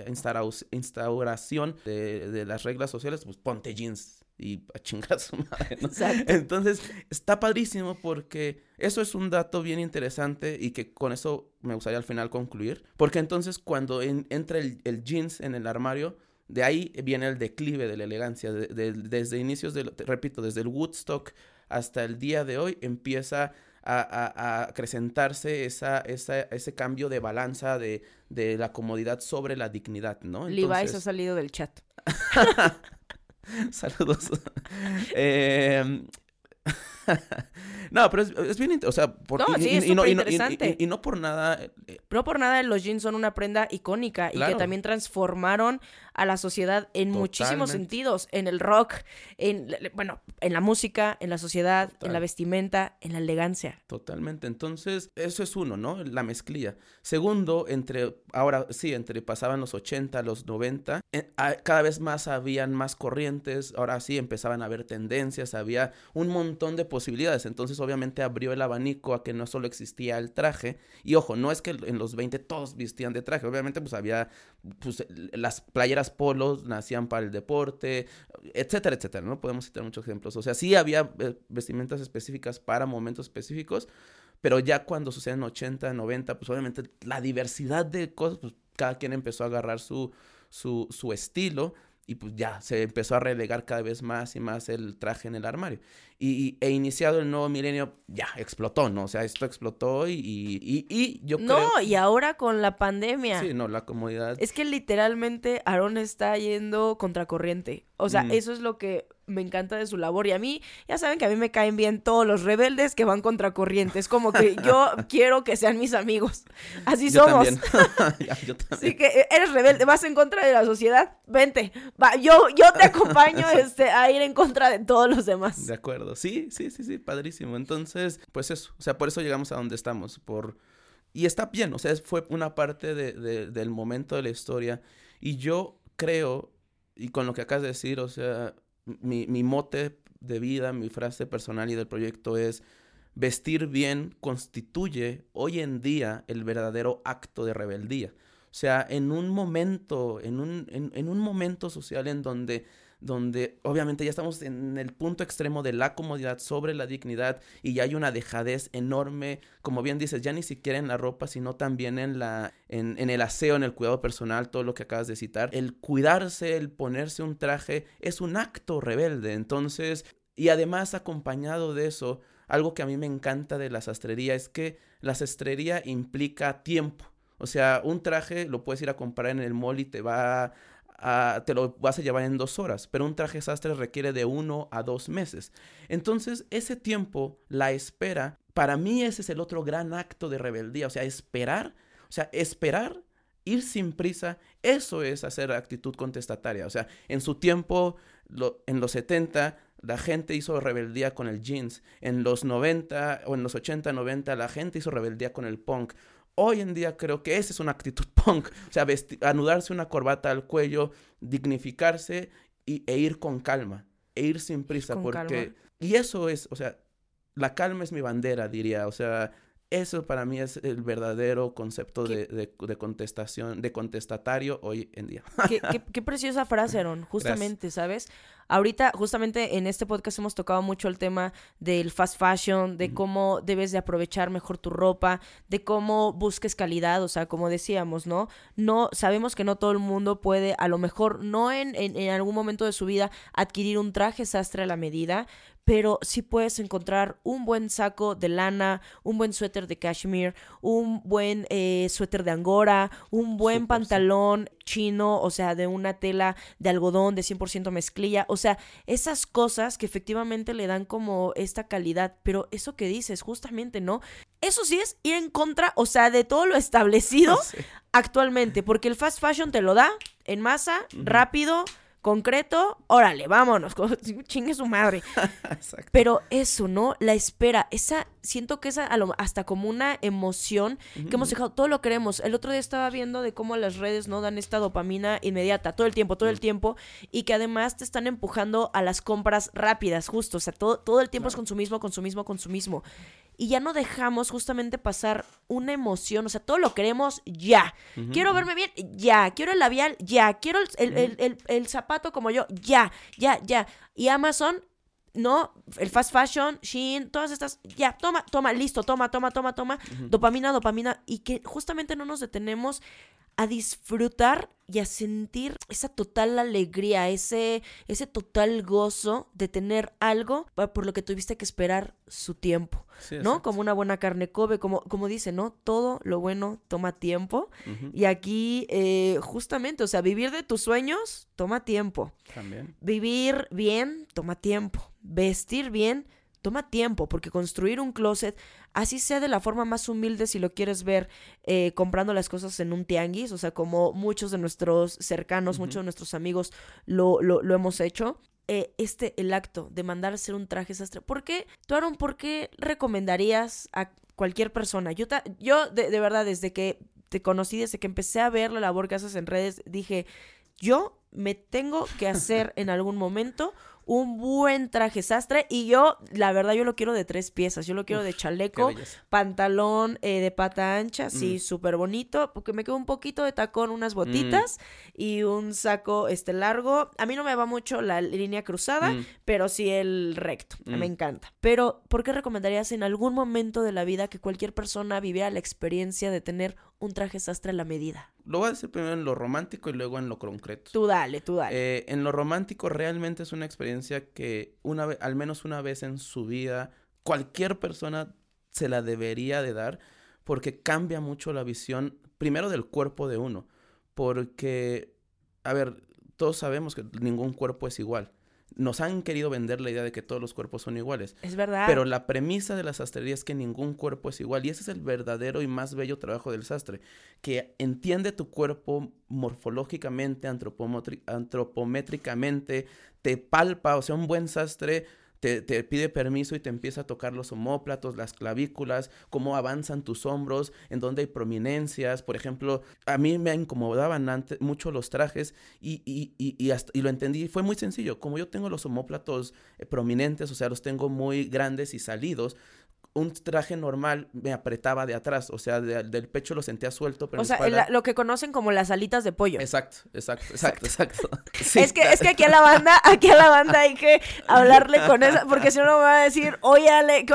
instauración de, de las reglas sociales? Pues ponte jeans y a chingar a su madre, ¿no? Entonces, está padrísimo porque eso es un dato bien interesante y que con eso me gustaría al final concluir. Porque entonces cuando en- entra el, el jeans en el armario, de ahí viene el declive de la elegancia. de- de- desde inicios, del, repito, desde el Woodstock hasta el día de hoy empieza a, a- a acrecentarse esa, esa, ese cambio de balanza de, de la comodidad sobre la dignidad, ¿no? Levi's ha Entonces- salido del chat. Saludos. Eh, no, pero es, es bien, o sea, por- No, y, sí, es y no, y, no, y- no por nada, eh, No por nada los jeans son una prenda icónica y que también transformaron a la sociedad en muchísimos sentidos, en el rock, en bueno, en la música, en la sociedad, en la vestimenta, en la elegancia. totalmente. Entonces, eso es uno, ¿no? La mezclilla. Segundo, entre, ahora sí, entre pasaban los 80, los 90, eh, a- cada vez más habían más corrientes, ahora sí empezaban a haber tendencias, había un montón de posibilidades. Entonces, obviamente, abrió el abanico a que no solo existía el traje. Y ojo, no es que en los 20 todos vestían de traje, obviamente, pues había, pues, las playeras polos nacían para el deporte, etcétera, etcétera, ¿no? Podemos citar muchos ejemplos. O sea, sí había eh, vestimentas específicas para momentos específicos, pero ya cuando suceden 80, 90, pues obviamente la diversidad de cosas, pues cada quien empezó a agarrar su, su, su estilo y pues ya se empezó a relegar cada vez más y más el traje en el armario. Y, y- e iniciado el nuevo milenio, ya explotó, ¿no? O sea, esto explotó y, y, y- yo No, creo... y ahora con la pandemia. Sí, no, la comodidad... Es que literalmente Aaron está yendo contracorriente. O sea, Mm. eso es lo que me encanta de su labor. Y a mí, ya saben que a mí me caen bien todos los rebeldes que van contra corriente. Es como que yo quiero que sean mis amigos. Así somos. yo también. Así que eh, eres rebelde, vas en contra de la sociedad, vente. Va, yo, yo te acompaño este, a ir en contra de todos los demás. De acuerdo. Sí, sí, sí, sí, padrísimo. Entonces, pues eso. O sea, por eso llegamos a donde estamos. Por... Y está bien, o sea, fue una parte de, del momento de la historia. Y yo creo, y con lo que acabas de decir, o sea, mi, mote de vida, mi frase personal y del proyecto es vestir bien constituye hoy en día el verdadero acto de rebeldía. O sea, en un momento, en un, en un momento social en donde donde obviamente ya estamos en el punto extremo de la comodidad sobre la dignidad y ya hay una dejadez enorme, como bien dices, ya ni siquiera en la ropa, sino también en la en, el aseo, en el cuidado personal, todo lo que acabas de citar. El cuidarse, el ponerse un traje es un acto rebelde, entonces, y además acompañado de eso, algo que a mí me encanta de la sastrería es que la sastrería implica tiempo. O sea, un traje lo puedes ir a comprar en el mall y te va te lo vas a llevar en dos horas, pero un traje sastre requiere de uno a dos meses. Entonces, ese tiempo, la espera, para mí ese es el otro gran acto de rebeldía, o sea, esperar, o sea, esperar, ir sin prisa, eso es hacer actitud contestataria, o sea, en su tiempo, en los 70, la gente hizo rebeldía con el jeans, en los 90 o en los 80, 90, la gente hizo rebeldía con el punk. Hoy en día creo que esa es una actitud punk, o sea, anudarse una corbata al cuello, dignificarse y, e ir con calma, e ir sin prisa, porque... Y eso es, o sea, la calma es mi bandera, diría, o sea, eso para mí es el verdadero concepto de, de, contestación, de contestatario hoy en día. Qué, qué, preciosa frase, Aaron, justamente, ¿sabes? Ahorita, justamente en este podcast hemos tocado mucho el tema del fast fashion, de cómo debes de aprovechar mejor tu ropa, de cómo busques calidad, o sea, como decíamos, ¿no? No, sabemos que no todo el mundo puede, a lo mejor, no en, en, en algún momento de su vida, adquirir un traje sastre a la medida, pero sí puedes encontrar un buen saco de lana, un buen suéter de cashmere, un buen eh, suéter de angora, un buen pantalón chino, o sea, de una tela de algodón de 100% mezclilla, o sea, esas cosas que efectivamente le dan como esta calidad, pero eso que dices, justamente, ¿no? Eso sí es ir en contra, o sea, de todo lo establecido actualmente, porque el fast fashion te lo da en masa, rápido, concreto, órale, vámonos, chingue su madre. Pero eso, ¿no? La espera, esa, siento que es hasta como una emoción que hemos dejado, todo lo queremos. El otro día estaba viendo de cómo las redes no dan esta dopamina inmediata, todo el tiempo, todo el tiempo, y que además te están empujando a las compras rápidas, justo, o sea, todo, todo el tiempo es consumismo, consumismo, consumismo y ya no dejamos justamente pasar una emoción, o sea, todo lo queremos ya. Quiero verme bien, ya. Quiero el labial, ya. Quiero el, zapato como yo, ya, ya, ya. Y Amazon, no, el fast fashion, Shein, todas estas, ya, toma, toma, listo, toma, toma, toma, toma, dopamina, dopamina, y que justamente no nos detenemos a disfrutar y a sentir esa total alegría, ese, ese total gozo de tener algo por lo que tuviste que esperar su tiempo, ¿no? Como una buena carne Kobe, como, como dice, ¿no? Todo lo bueno toma tiempo. Y aquí, eh, justamente, o sea, vivir de tus sueños toma tiempo. También. Vivir bien toma tiempo. Vestir bien toma tiempo, porque construir un closet, así sea de la forma más humilde si lo quieres ver eh, comprando las cosas en un tianguis, o sea, como muchos de nuestros cercanos, muchos de nuestros amigos lo, lo, hemos hecho. Eh, este, el acto de mandar a hacer un traje sastre. ¿Por qué, tú, Aaron, por qué recomendarías a cualquier persona? Yo, yo de, de verdad, desde que te conocí, desde que empecé a ver la labor que haces en redes, dije, yo me tengo que hacer en algún momento un buen traje sastre y yo, la verdad, yo lo quiero de tres piezas. Yo lo quiero de chaleco, pantalón eh, de pata ancha, sí, mm. súper bonito, porque me quedó un poquito de tacón, unas mm. botitas y un saco este largo. A mí no me va mucho la línea cruzada, mm. pero sí el recto. Me encanta. Pero, ¿por qué recomendarías en algún momento de la vida que cualquier persona viviera la experiencia de tener un traje sastre a la medida? Lo voy a decir primero en lo romántico y luego en lo concreto. Tú dale, tú dale. Eh, en lo romántico realmente es una experiencia que una vez, al menos una vez en su vida, cualquier persona se la debería de dar porque cambia mucho la visión, primero del cuerpo de uno, porque, a ver, todos sabemos que ningún cuerpo es igual. Nos han querido vender la idea de que todos los cuerpos son iguales. Es verdad. Pero la premisa de la sastrería es que ningún cuerpo es igual. Y ese es el verdadero y más bello trabajo del sastre. Que entiende tu cuerpo morfológicamente, antropométricamente, te palpa. O sea, un buen sastre te, pide permiso y te empieza a tocar los homóplatos, las clavículas, cómo avanzan tus hombros, en dónde hay prominencias. Por ejemplo, a mí me incomodaban antes, mucho los trajes y, y, y, y, lo entendí. Fue muy sencillo. Como yo tengo los homóplatos eh, prominentes, o sea, los tengo muy grandes y salidos, un traje normal me apretaba de atrás, o sea, del pecho lo sentía suelto. Pero o sea, lo que conocen como las alitas de pollo. Exacto, exacto, exacto, exacto. es, que, es que aquí a la banda, aquí a la banda hay que hablarle con esa, porque si no me va a decir, oye, Ale,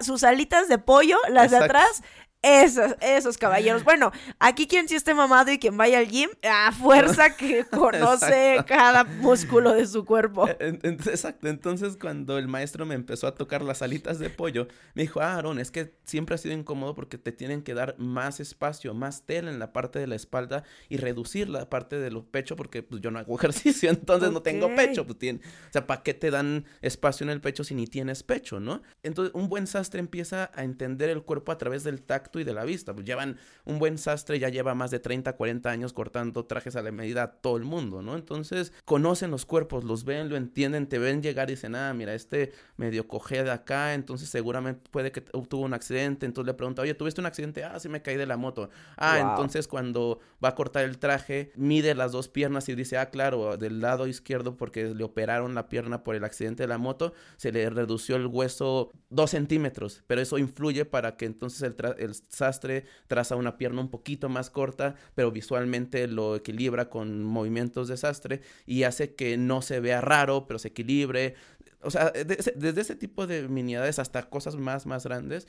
sus alitas de pollo, las de atrás, esos, esos caballeros. Bueno, aquí quien sí esté mamado y quien vaya al gym, a fuerza que conoce cada músculo de su cuerpo. E, exacto. Entonces, cuando el maestro me empezó a tocar las alitas de pollo, me dijo, ah, Aaron, es que siempre ha sido incómodo porque te tienen que dar más espacio, más tela en la parte de la espalda y reducir la parte de los pechos porque pues, yo no hago ejercicio, entonces no tengo pecho. Pues, o sea, ¿para qué te dan espacio en el pecho si ni tienes pecho, no? Entonces, un buen sastre empieza a entender el cuerpo a través del tacto y de la vista. Pues llevan un buen sastre, ya lleva más de 30, 40 años cortando trajes a la medida a todo el mundo, ¿no? Entonces conocen los cuerpos, los ven, lo entienden, te ven llegar y dicen, ah, mira, este medio coge de acá, entonces seguramente puede que tuvo un accidente. Entonces le pregunta, oye, ¿tuviste un accidente? Ah, sí me caí de la moto. Ah, entonces cuando va a cortar el traje, mide las dos piernas y dice, ah, claro, del lado izquierdo porque le operaron la pierna por el accidente de la moto, se le redució el hueso dos centímetros, pero eso influye para que entonces el, el sastre traza una pierna un poquito más corta, pero visualmente lo equilibra con movimientos de sastre y hace que no se vea raro, pero se equilibre. O sea, desde ese tipo de miniedades hasta cosas más, más grandes,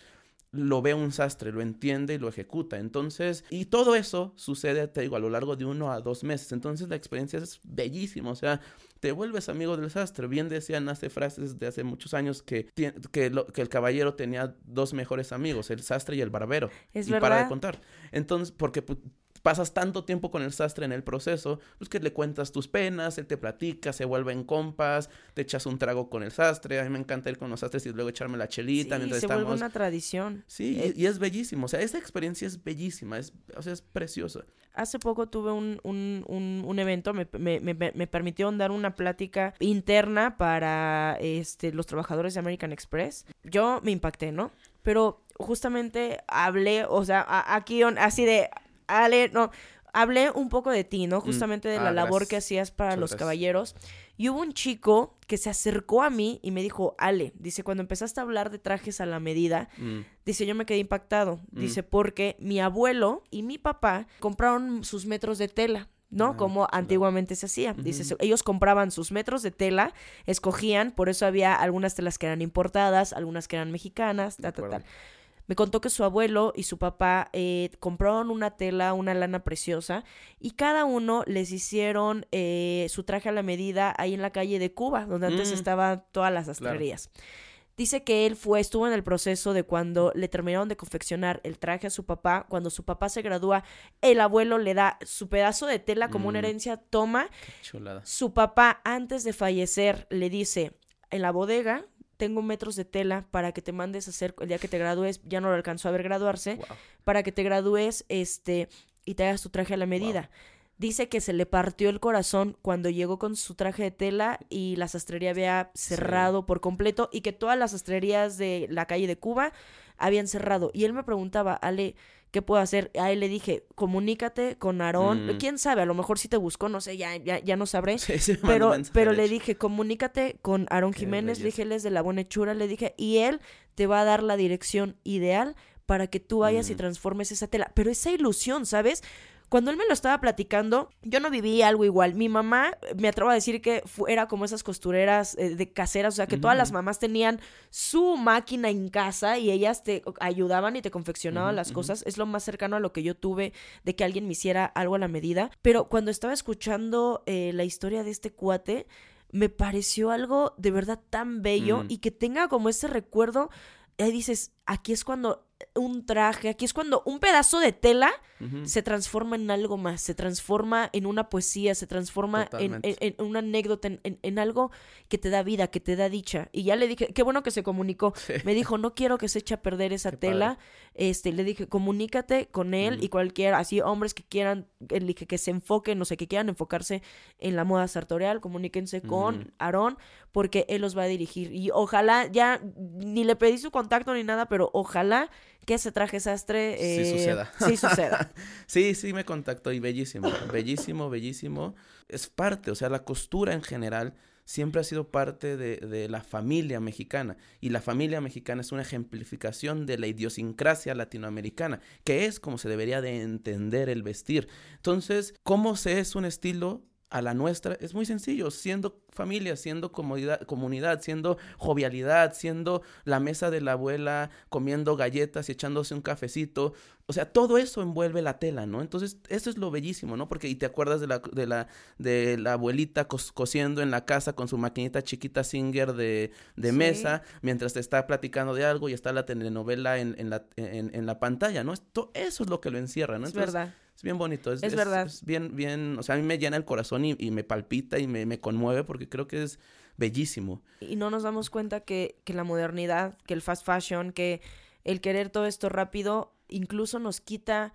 lo ve un sastre, lo entiende y lo ejecuta. Entonces, y todo eso sucede, te digo, a lo largo de uno a dos meses. Entonces, la experiencia es bellísima. O sea, te vuelves amigo del sastre. Bien decían hace frases de hace muchos años que, que, que el caballero tenía dos mejores amigos, el sastre y el barbero. Es y verdad. para de contar. Entonces, porque pues, pasas tanto tiempo con el sastre en el proceso, pues que le cuentas tus penas, él te platica, se vuelve en compas, te echas un trago con el sastre. A mí me encanta ir con los sastres y luego echarme la chelita sí, mientras se estamos. vuelve una tradición. Sí, Eh, y, y es bellísimo. O sea, esa experiencia es bellísima, es, o sea, es preciosa. Hace poco tuve un, un, un, un evento, me, me, me, me permitieron dar una plática interna para este, los trabajadores de American Express. Yo me impacté, ¿no? Pero justamente hablé, o sea, aquí así de, Ale, no, hablé un poco de ti, ¿no? Justamente de Ah, la labor gracias. que hacías para Muchas los gracias. caballeros. Y hubo un chico que se acercó a mí y me dijo, Ale, dice, cuando empezaste a hablar de trajes a la medida, Mm, Dice, yo me quedé impactado. Mm. Dice, porque mi abuelo y mi papá compraron sus metros de tela. ¿no? Ah, Como claro. antiguamente se hacía. Dice, Ujú. se- ellos compraban sus metros de tela, escogían, por eso había algunas telas que eran importadas, algunas que eran mexicanas, de ta, ta, acuerdo. tal. Me contó que su abuelo y su papá eh, compraron una tela, una lana preciosa, y cada uno les hicieron eh, su traje a la medida ahí en la calle de Cuba, donde antes Mm. estaban todas las sastrerías. Dice que él fue, estuvo en el proceso de cuando le terminaron de confeccionar el traje a su papá. Cuando su papá se gradúa, el abuelo le da su pedazo de tela como una Mm. herencia, toma. Qué chulada. Su papá, antes de fallecer, le dice, en la bodega tengo metros de tela para que te mandes a hacer, el día que te gradúes, ya no lo alcanzó a ver graduarse, Wow. para que te gradúes este, y te hagas tu traje a la medida. Dice que se le partió el corazón cuando llegó con su traje de tela y la sastrería había cerrado por completo y que todas las sastrerías de la calle de Cuba habían cerrado. Y él me preguntaba, Ale, ¿qué puedo hacer? A él le dije, comunícate con Aarón. Mm. ¿Quién sabe? A lo mejor sí te buscó, no sé, ya, ya, ya no sabré. Sí, sí, Pero, mensaje, pero le dije, comunícate con Aarón Jiménez, le dije, él es de la buena hechura, le dije, y él te va a dar la dirección ideal para que tú vayas y Mm. transformes esa tela. Pero esa ilusión, ¿sabes? Cuando él me lo estaba platicando, yo no viví algo igual. Mi mamá, me atrevo a decir que era como esas costureras eh, de caseras, o sea, que todas las mamás tenían su máquina en casa y ellas te ayudaban y te confeccionaban las cosas. Es lo más cercano a lo que yo tuve de que alguien me hiciera algo a la medida. Pero cuando estaba escuchando eh, la historia de este cuate, me pareció algo de verdad tan bello Mm. y que tenga como ese recuerdo. Ahí dices, aquí es cuando un traje, aquí es cuando un pedazo de tela Se transforma en algo más, se transforma en una poesía, se transforma en, en- en una anécdota, en, en- en algo que te da vida, que te da dicha. Y ya le dije, qué bueno que se comunicó. Sí. Me dijo, no quiero que se eche a perder esa Qué tela. Este, le dije, comunícate con él y cualquier, así hombres que quieran, eh, le dije que se enfoquen, no sé, que quieran enfocarse en la moda sartorial, comuníquense con. Aarón, porque él los va a dirigir. Y ojalá, ya ni le pedí su contacto ni nada, pero ojalá que ese traje sastre Sí eh, suceda. Sí suceda. Sí, sí me contactó y bellísimo, bellísimo, bellísimo. Es parte, o sea, la costura en general siempre ha sido parte de, de la familia mexicana y la familia mexicana es una ejemplificación de la idiosincrasia latinoamericana, que es como se debería de entender el vestir. Entonces, ¿cómo se es un estilo? A la nuestra es muy sencillo, siendo familia, siendo comodidad, comunidad, siendo jovialidad, siendo la mesa de la abuela comiendo galletas y echándose un cafecito, o sea, todo eso envuelve la tela, ¿no? Entonces, eso es lo bellísimo, ¿no? Porque y te acuerdas de la, de la, de la abuelita cos- cosiendo en la casa con su maquinita chiquita Singer de, de Sí. mesa, mientras te está platicando de algo y está la telenovela en, en la, en, en la pantalla, ¿no? Esto, eso es lo que lo encierra, ¿no? es Entonces, verdad. Bien bonito, es, Es verdad. es bien, bien, o sea, a mí me llena el corazón y, y me palpita y me, me conmueve porque creo que es bellísimo. Y no nos damos cuenta que, que la modernidad, que el fast fashion, que el querer todo esto rápido, incluso nos quita,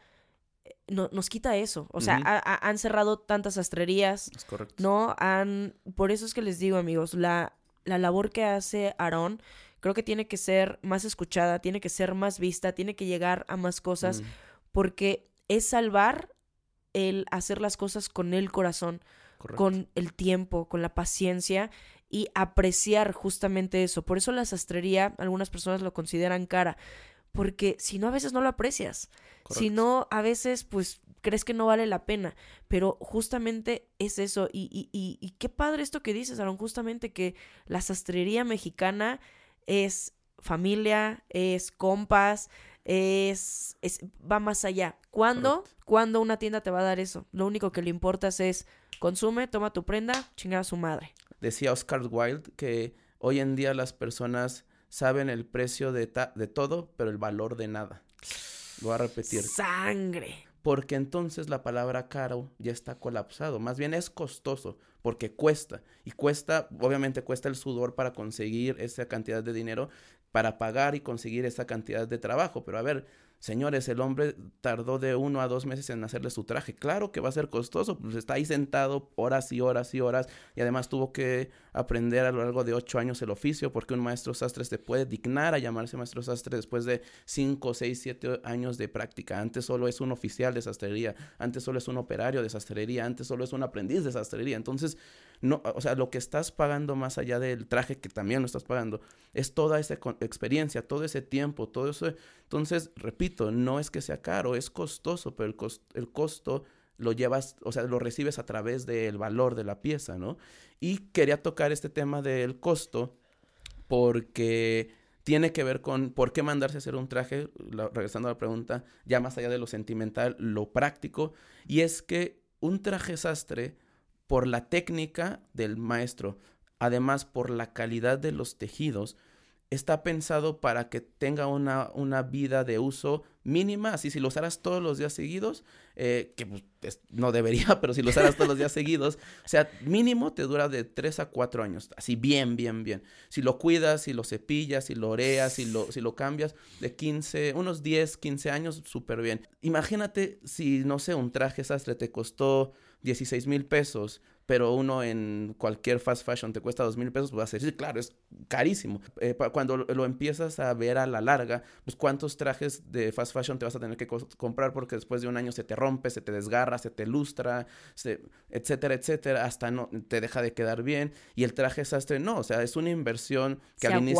eh, no- nos quita eso. O sea, han cerrado tantas sastrerías, Es correcto. ¿no? Han, por eso es que les digo, amigos, la, la labor que hace Aarón creo que tiene que ser más escuchada, tiene que ser más vista, tiene que llegar a más cosas, Mm, porque es salvar el hacer las cosas con el corazón, correcto. con el tiempo, con la paciencia y apreciar justamente eso. Por eso la sastrería, algunas personas lo consideran cara, porque si no, a veces no lo aprecias. Si no, a veces, pues, crees que no vale la pena. Pero justamente es eso. Y, y, y, y qué padre esto que dices, Aaron, justamente que la sastrería mexicana es familia, es compas, es, es va más allá. ¿Cuándo? ¿Cuándo una tienda te va a dar eso? Lo único que le importa es consume, toma tu prenda, chingar a su madre. Decía Oscar Wilde que hoy en día las personas saben el precio de, ta- de todo, pero el valor de nada. Lo voy a repetir. Sangre. Porque entonces la palabra caro ya está colapsado. Más bien es costoso, porque cuesta. Y cuesta, obviamente cuesta el sudor para conseguir esa cantidad de dinero, para pagar y conseguir esa cantidad de trabajo. Pero a ver, señores, el hombre tardó de uno a dos meses en hacerle su traje. Claro que va a ser costoso, pues está ahí sentado horas y horas y horas. Y además tuvo que aprender a lo largo de ocho años el oficio, porque un maestro sastre se puede dignar a llamarse maestro sastre después de cinco, seis, siete años de práctica. Antes solo es un oficial de sastrería, antes solo es un operario de sastrería, antes solo es un aprendiz de sastrería. Entonces, no, o sea, lo que estás pagando más allá del traje que también lo estás pagando, es toda esa experiencia, todo ese tiempo, todo eso. Entonces, repito, no es que sea caro, es costoso, pero el, el costo lo llevas, o sea, lo recibes a través del valor de la pieza, ¿no? Y quería tocar este tema del costo porque tiene que ver con por qué mandarse a hacer un traje, regresando a la pregunta, ya más allá de lo sentimental, lo práctico, y es que un traje sastre, por la técnica del maestro, además por la calidad de los tejidos, está pensado para que tenga una, una vida de uso mínima, así si lo usaras todos los días seguidos, eh, que pues, es- no debería, pero si lo usaras todos los días seguidos, o sea, mínimo te dura de 3 a 4 años, así bien, bien, bien. Si lo cuidas, si lo cepillas, si lo oreas, si lo, si lo cambias, de 15, unos 10, 15 años, súper bien. Imagínate si, no sé, un traje sastre te costó 16 mil pesos, pero uno en cualquier fast fashion te cuesta dos mil pesos, pues vas a decir, claro, es carísimo. Eh, cuando lo, empiezas a ver a la larga, pues cuántos trajes de fast fashion te vas a tener que cos- comprar porque después de un año se te rompe, se te desgarra, se te lustra, se- etcétera, etcétera, hasta no te deja de quedar bien. Y el traje sastre, no, o sea, es una inversión que se al inicio...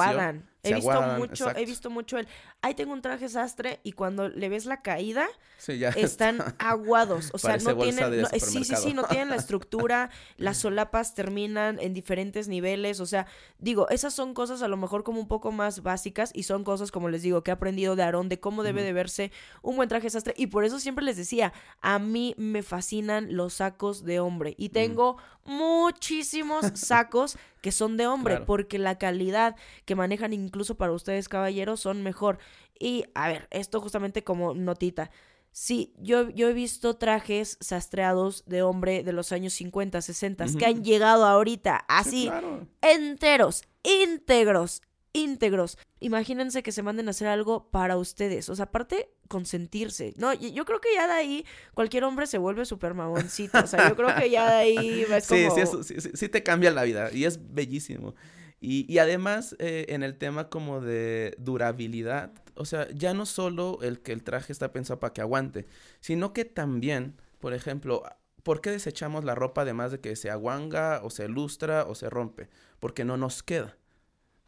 He visto aguadan, mucho, exacto. he visto mucho el, ahí tengo un traje sastre y cuando le ves la caída, Sí, ya están aguados. O sea, Parece no tienen, no- eh, sí, sí, sí, no tienen la estructura, las solapas terminan en diferentes niveles. O sea, digo, esas son cosas a lo mejor como un poco más básicas y son cosas, como les digo, que he aprendido de Aarón, de cómo debe de verse un buen traje sastre. Y por eso siempre les decía, a mí me fascinan los sacos de hombre. Y tengo muchísimos sacos que son de hombre, Claro. porque la calidad que manejan incluso para ustedes caballeros son mejor. Y a ver, esto justamente como notita. Sí, yo, yo he visto trajes sastreados de hombre de los años 50, 60 que han llegado ahorita Sí, así, claro. enteros, íntegros, íntegros. Imagínense que se manden a hacer algo para ustedes. O sea, aparte, consentirse. No, y- yo creo que ya de ahí cualquier hombre se vuelve súper mamoncito. O sea, yo creo que ya de ahí es como... sí, sí, sí, sí te cambia la vida y es bellísimo. Y, y además, eh, en el tema como de durabilidad, o sea, ya no solo el que el traje está pensado para que aguante, sino que también, por ejemplo, ¿por qué desechamos la ropa además de que se aguanga o se lustra o se rompe? Porque no nos queda.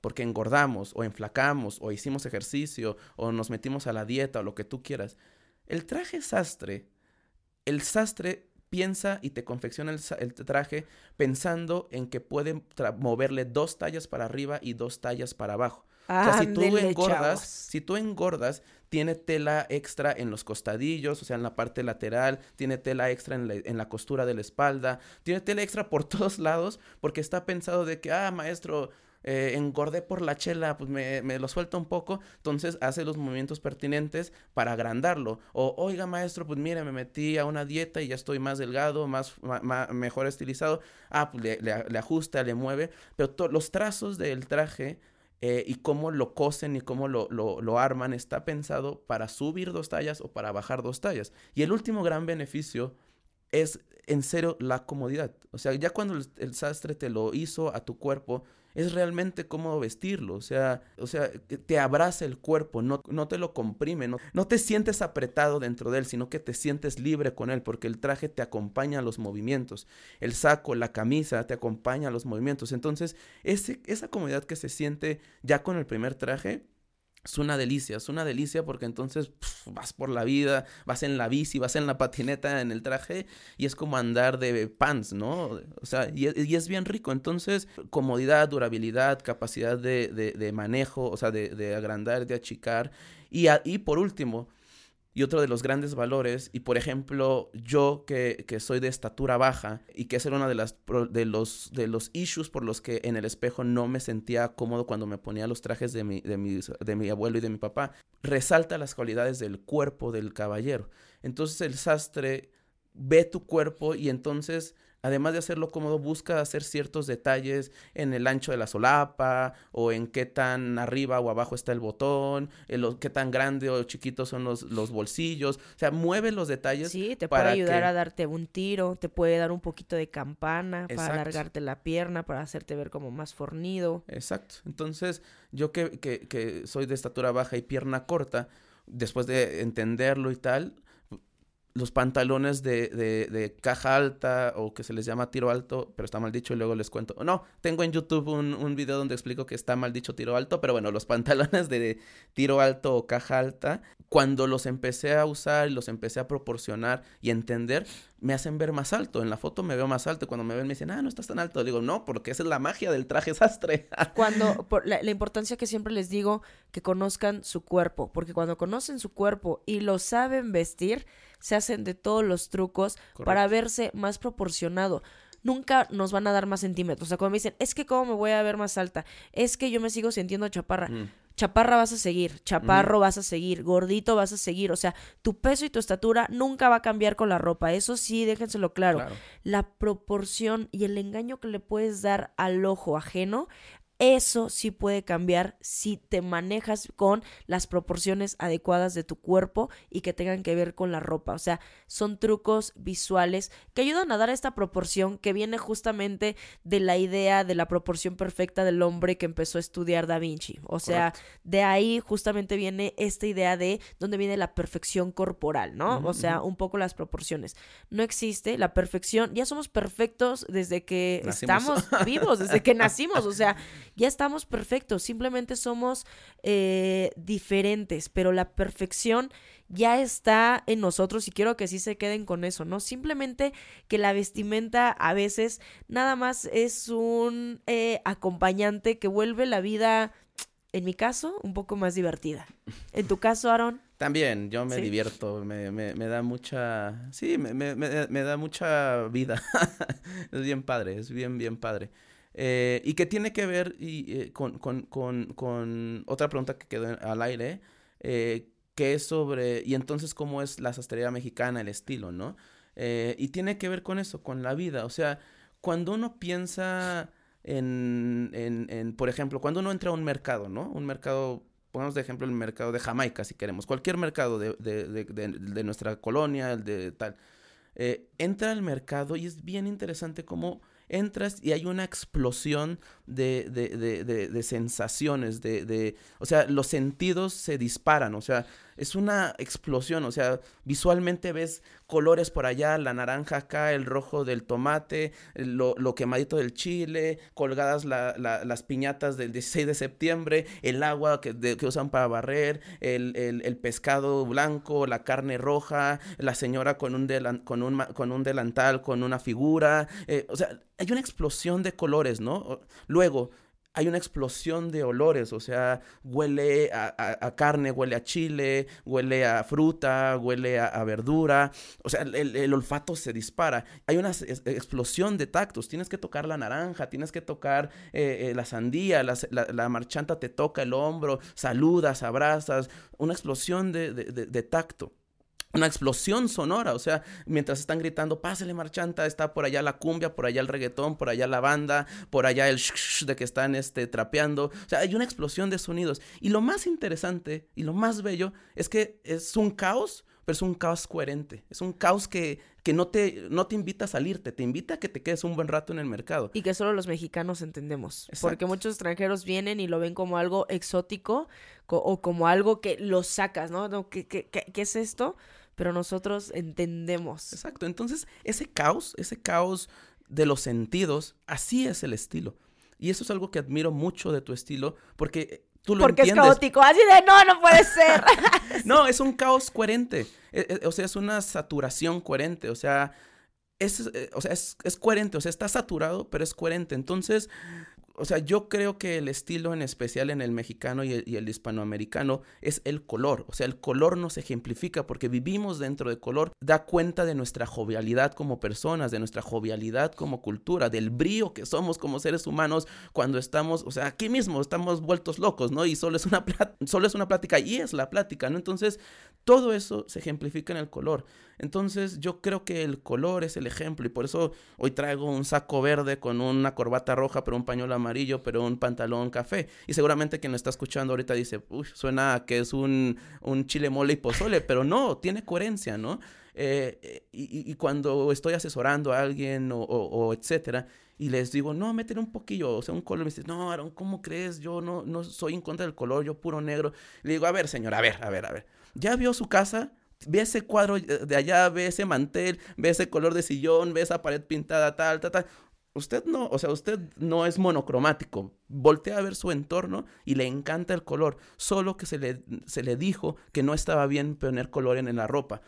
Porque engordamos o enflacamos o hicimos ejercicio o nos metimos a la dieta o lo que tú quieras. El traje sastre, el sastre piensa y te confecciona el, traje pensando en que pueden tra- moverle dos tallas para arriba y dos tallas para abajo. O sea, si tú engordas, chavos. si tú engordas, tiene tela extra en los costadillos, o sea, en la parte lateral, tiene tela extra en la, en la costura de la espalda, tiene tela extra por todos lados, porque está pensado de que, ah, maestro, eh, engordé por la chela, pues me, lo suelta un poco, entonces hace los movimientos pertinentes para agrandarlo. O, oiga, maestro, pues mire, me metí a una dieta y ya estoy más delgado, más, mejor estilizado. Ah, pues le, ajusta, le mueve, pero los trazos del traje eh, y cómo lo cosen y cómo lo, lo, arman está pensado para subir dos tallas o para bajar dos tallas. Y el último gran beneficio es, en serio, la comodidad. O sea, ya cuando el sastre te lo hizo a tu cuerpo, es realmente cómodo vestirlo. O sea, o sea te abraza el cuerpo, no, no te lo comprime, no, no te sientes apretado dentro de él, sino que te sientes libre con él, porque el traje te acompaña a los movimientos. El saco, la camisa te acompaña a los movimientos. Entonces, esa comodidad que se siente ya con el primer traje, es una delicia, es una delicia porque entonces vas por la vida, vas en la bici, vas en la patineta, en el traje y es como andar de pants, ¿no? O sea, y, es- bien rico. Entonces, comodidad, durabilidad, capacidad de, de- manejo, o sea, de, de agrandar, de achicar. Y, y por último, y otro de los grandes valores, y por ejemplo, yo que, que soy de estatura baja y que ese era uno de, las, de, los, de los issues por los que en el espejo no me sentía cómodo cuando me ponía los trajes de mi, de, de mi abuelo y de mi papá, resalta las cualidades del cuerpo del caballero. Entonces el sastre ve tu cuerpo y entonces, además de hacerlo cómodo, busca hacer ciertos detalles en el ancho de la solapa o en qué tan arriba o abajo está el botón, en lo- qué tan grande o chiquito son los, los bolsillos. O sea, mueve los detalles. Sí, te puede para ayudar que- a darte un tiro, te puede dar un poquito de campana para alargarte la pierna, para hacerte ver como más fornido. Exacto. Entonces, yo que, que, que soy de estatura baja y pierna corta, después de entenderlo y tal, los pantalones de, de, caja alta o que se les llama tiro alto, pero está mal dicho y luego les cuento. No, tengo en YouTube un, un video donde explico que está mal dicho tiro alto, pero bueno, los pantalones de tiro alto o caja alta, cuando los empecé a usar y los empecé a proporcionar y entender, me hacen ver más alto. En la foto me veo más alto. Cuando me ven me dicen, ah, no estás tan alto. Digo, no, porque esa es la magia del traje sastre. Cuando, por la, la importancia que siempre les digo, que conozcan su cuerpo, porque cuando conocen su cuerpo y lo saben vestir, se hacen de todos los trucos para verse más proporcionado. Nunca nos van a dar más centímetros. O sea, cuando me dicen, es que cómo me voy a ver más alta, es que yo me sigo sintiendo chaparra. Mm. Chaparra vas a seguir, chaparro vas a seguir, gordito vas a seguir. O sea, tu peso y tu estatura nunca va a cambiar con la ropa. Eso sí, déjenselo claro. Claro. La proporción y el engaño que le puedes dar al ojo ajeno, eso sí puede cambiar si te manejas con las proporciones adecuadas de tu cuerpo y que tengan que ver con la ropa. O sea, son trucos visuales que ayudan a dar esta proporción que viene justamente de la idea de la proporción perfecta del hombre que empezó a estudiar Da Vinci. O sea, de ahí justamente viene esta idea de dónde viene la perfección corporal, ¿no? O sea, un poco las proporciones. No existe la perfección, ya somos perfectos desde que Nacimos. estamos vivos, desde que nacimos, o sea, ya estamos perfectos, simplemente somos eh, diferentes, pero la perfección ya está en nosotros y quiero que sí se queden con eso, ¿no? Simplemente que la vestimenta a veces nada más es un eh, acompañante que vuelve la vida, en mi caso, un poco más divertida. En tu caso, Aaron, También, yo me Sí. divierto, me, me, me da mucha, sí, me, me, me, me da mucha vida. es bien padre, es bien, bien padre. Eh, y que tiene que ver eh, con, con, con, con, otra pregunta que quedó al aire, eh, que es sobre, y entonces cómo es la sastrería mexicana, el estilo, ¿no? y tiene que ver con eso, con la vida. O sea, cuando uno piensa en, en, en, por ejemplo, cuando uno entra a un mercado, ¿no? Un mercado pongamos de ejemplo el mercado de Jamaica, si queremos, cualquier mercado de, de, de, nuestra colonia, el de tal, entra al mercado y es bien interesante cómo entras y hay una explosión de, de, de, de sensaciones, de, o sea, los sentidos se disparan, o sea, es una explosión, o sea, visualmente ves colores por allá, la naranja acá, el rojo del tomate, lo, lo quemadito del chile, colgadas la, la, las piñatas del 16 de septiembre, el agua que, que usan para barrer, el, el, el, pescado blanco, la carne roja, la señora con un, con un, con un delantal, con una figura, eh, o sea, hay una explosión de colores, ¿no? Luego, hay una explosión de olores, o sea, huele a, carne, huele a chile, huele a fruta, huele a, verdura, o sea, el, olfato se dispara. Hay una explosión de tactos, tienes que tocar la naranja, tienes que tocar eh, eh, la sandía, la, marchanta te toca el hombro, saludas, abrazas, una explosión de tacto una explosión sonora, o sea, mientras están gritando, pásale marchanta, está por allá la cumbia, por allá el reggaetón, por allá la banda, por allá el shh, de que están este, trapeando, o sea, hay una explosión de sonidos. Y lo más interesante y lo más bello es que es un caos, pero es un caos coherente, es un caos que, que no, te, no te invita a salirte, te invita a que te quedes un buen rato en el mercado. Y que solo los mexicanos entendemos, porque muchos extranjeros vienen y lo ven como algo exótico o como algo que lo sacas, ¿no? ¿Qué, qué, qué es esto? Pero nosotros entendemos. Exacto, entonces ese caos, ese caos de los sentidos, así es el estilo. Y eso es algo que admiro mucho de tu estilo, porque tú lo porque es caótico, así de no, no puede ser. no, es un caos coherente, e, e, o sea, es una saturación coherente, o sea, es, eh, o sea, es, es coherente, o sea, está saturado, pero es coherente. Entonces, o sea, yo creo que el estilo en especial en el mexicano y el, hispanoamericano es el color. O sea, el color nos ejemplifica porque vivimos dentro de color, da cuenta de nuestra jovialidad como personas, de nuestra jovialidad como cultura, del brío que somos como seres humanos cuando estamos, o sea, aquí mismo estamos vueltos locos, ¿no? Y solo es una, solo es una plática y es la plática, ¿no? Entonces, todo eso se ejemplifica en el color. Entonces yo creo que el color es el ejemplo y por eso hoy traigo un saco verde con una corbata roja, pero un pañuelo amarillo, pero un pantalón café. Y seguramente quien lo está escuchando ahorita dice, uy, suena a que es un, un chile mole y pozole, pero no, tiene coherencia, ¿no? Eh, y, y, cuando estoy asesorando a alguien o, o, etcétera, y les digo, no, meten un poquillo, o sea, un color, me dicen, no, Aaron, ¿cómo crees? Yo no, no soy en contra del color, yo puro negro. Le digo, a ver, señor, a ver, a ver, a ver. ¿Ya vio su casa? Ve ese cuadro de allá, ve ese mantel, ve ese color de sillón, ve esa pared pintada tal, tal, tal. Usted no, o sea, usted no es monocromático. Voltea a ver su entorno y le encanta el color. Solo que se le, se le dijo que no estaba bien poner color en la ropa.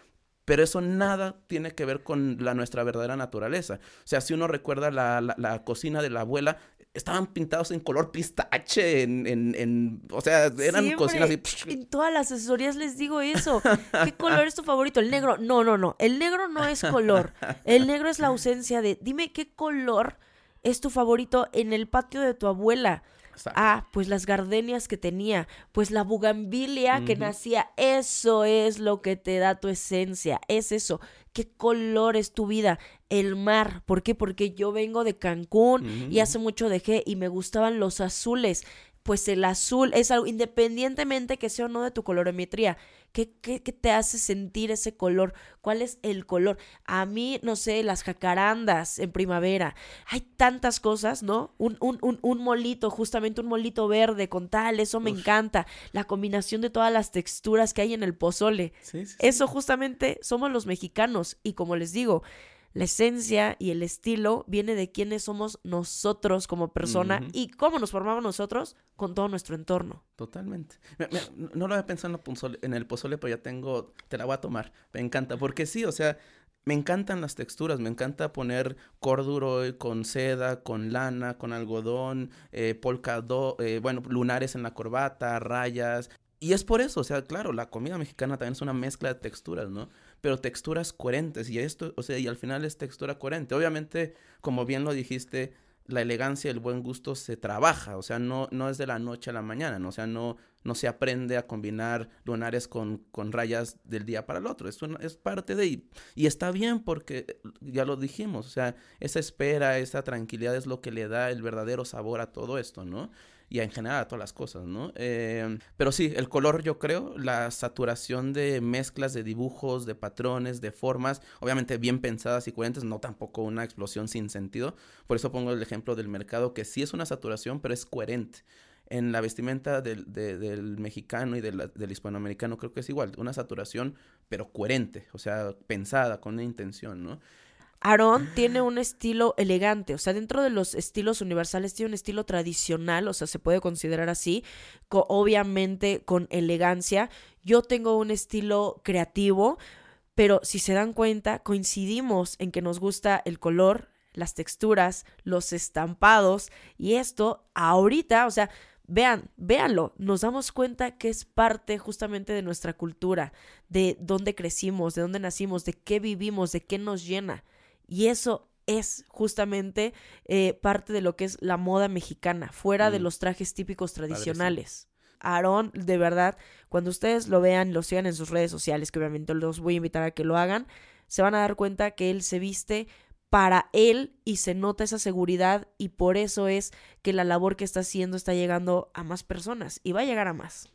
Pero eso nada tiene que ver con la, nuestra verdadera naturaleza. O sea, si uno recuerda la, la, la, cocina de la abuela, estaban pintados en color pistache, en, en, en o sea, eran cocinas así. En todas las asesorías les digo eso. ¿Qué color es tu favorito? El negro. No, no, no. El negro no es color. El negro es la ausencia de. Dime qué color es tu favorito en el patio de tu abuela. Ah, pues las gardenias que tenía, pues la bugambilia que nacía, eso es lo que te da tu esencia, es eso. ¿Qué color es tu vida? El mar. ¿Por qué? Porque yo vengo de Cancún y hace mucho dejé y me gustaban los azules pues el azul es algo, independientemente que sea o no de tu colorimetría, ¿qué, qué, qué te hace sentir ese color? ¿Cuál es el color? A mí, no sé, las jacarandas en primavera, hay tantas cosas, ¿no? Un, un, un, un molito, justamente un molito verde con tal, eso me encanta, la combinación de todas las texturas que hay en el pozole, eso justamente somos los mexicanos y como les digo, la esencia y el estilo viene de quiénes somos nosotros como persona y cómo nos formamos nosotros con todo nuestro entorno. Totalmente. no lo había pensado en el, pozole, pero ya tengo, te la voy a tomar. Me encanta, porque sí, o sea, me encantan las texturas, me encanta poner corduro con seda, con lana, con algodón, eh, polka, do, eh, bueno, lunares en la corbata, rayas. Y es por eso, o sea, claro, la comida mexicana también es una mezcla de texturas, ¿no? Pero texturas coherentes y esto, o sea, y al final es textura coherente. Obviamente, como bien lo dijiste, la elegancia y el buen gusto se trabaja, o sea, no, no es de la noche a la mañana, ¿no? o sea, no, no se aprende a combinar lunares con, con rayas del día para el otro, es, es parte de, y, y está bien porque ya lo dijimos, o sea, esa espera, esa tranquilidad es lo que le da el verdadero sabor a todo esto, ¿no? Y en general a todas las cosas, ¿no? Eh, pero sí, el color yo creo, la saturación de mezclas de dibujos, de patrones, de formas, obviamente bien pensadas y coherentes, no tampoco una explosión sin sentido. Por eso pongo el ejemplo del mercado, que sí es una saturación, pero es coherente en la vestimenta del, del mexicano y del, del, hispanoamericano creo que es igual, una saturación, pero coherente, o sea, pensada, con una intención, ¿no? Aarón tiene un estilo elegante, o sea, dentro de los estilos universales tiene un estilo tradicional, o sea, se puede considerar así, obviamente con elegancia. Yo tengo un estilo creativo, pero si se dan cuenta, coincidimos en que nos gusta el color, las texturas, los estampados, y esto ahorita, o sea, Vean, véanlo, nos damos cuenta que es parte justamente de nuestra cultura, de dónde crecimos, de dónde nacimos, de qué vivimos, de qué nos llena. Y eso es justamente eh, parte de lo que es la moda mexicana, fuera de mm. los trajes típicos tradicionales. Aarón, de verdad, cuando ustedes lo vean, lo sigan en sus redes sociales, que obviamente los voy a invitar a que lo hagan, se van a dar cuenta que él se viste para él y se nota esa seguridad y por eso es que la labor que está haciendo está llegando a más personas y va a llegar a más.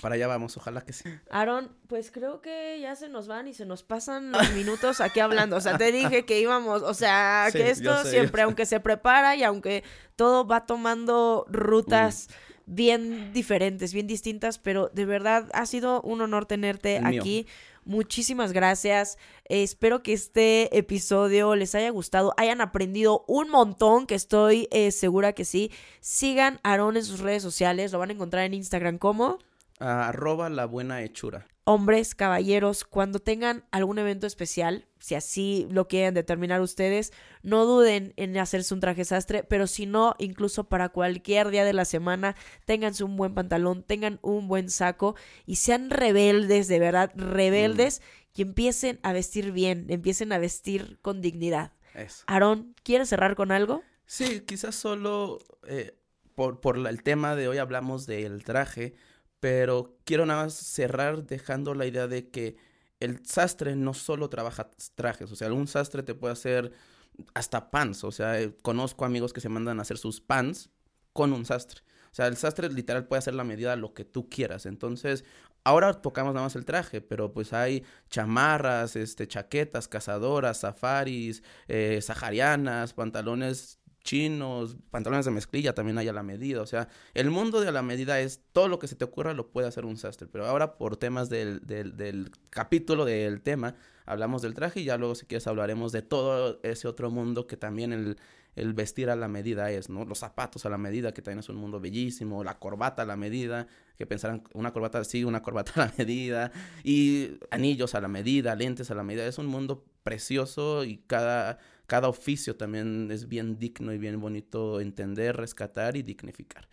Para allá vamos, ojalá que sí. Aaron, pues creo que ya se nos van y se nos pasan los minutos aquí hablando. O sea, te dije que íbamos, o sea, que esto siempre, aunque se prepara y aunque todo va tomando rutas bien diferentes, bien distintas, pero de verdad ha sido un honor tenerte aquí. Muchísimas gracias. espero que este episodio les haya gustado, hayan aprendido un montón, que estoy eh, segura que sí. Sigan a Aaron en sus redes sociales, lo van a encontrar en Instagram como arroba la buena hechura. Hombres, caballeros, cuando tengan algún evento especial, si así lo quieren determinar ustedes, no duden en hacerse un traje sastre, pero si no, incluso para cualquier día de la semana, ténganse un buen pantalón, tengan un buen saco y sean rebeldes, de verdad, rebeldes, mm. y empiecen a vestir bien, empiecen a vestir con dignidad. Eso. Aarón, ¿quieres cerrar con algo? Sí, quizás solo eh, por, por el tema de hoy hablamos del traje pero quiero nada más cerrar dejando la idea de que el sastre no solo trabaja trajes, o sea, algún sastre te puede hacer hasta pants, o sea, eh, conozco amigos que se mandan a hacer sus pants con un sastre. O sea, el sastre literal puede hacer la medida lo que tú quieras. Entonces, ahora tocamos nada más el traje, pero pues hay chamarras, este, chaquetas, cazadoras, safaris, eh, saharianas, pantalones chinos, pantalones de mezclilla también hay a la medida. O sea, el mundo de la medida es todo lo que se te ocurra lo puede hacer un sastre. Pero ahora por temas del, del, del capítulo del tema, hablamos del traje y ya luego si quieres hablaremos de todo ese otro mundo que también el, el vestir a la medida es, ¿no? Los zapatos a la medida, que también es un mundo bellísimo, la corbata a la medida, que pensarán una corbata sí, una corbata a la medida, y anillos a la medida, lentes a la medida, es un mundo precioso y cada cada oficio también es bien digno y bien bonito entender, rescatar y dignificar.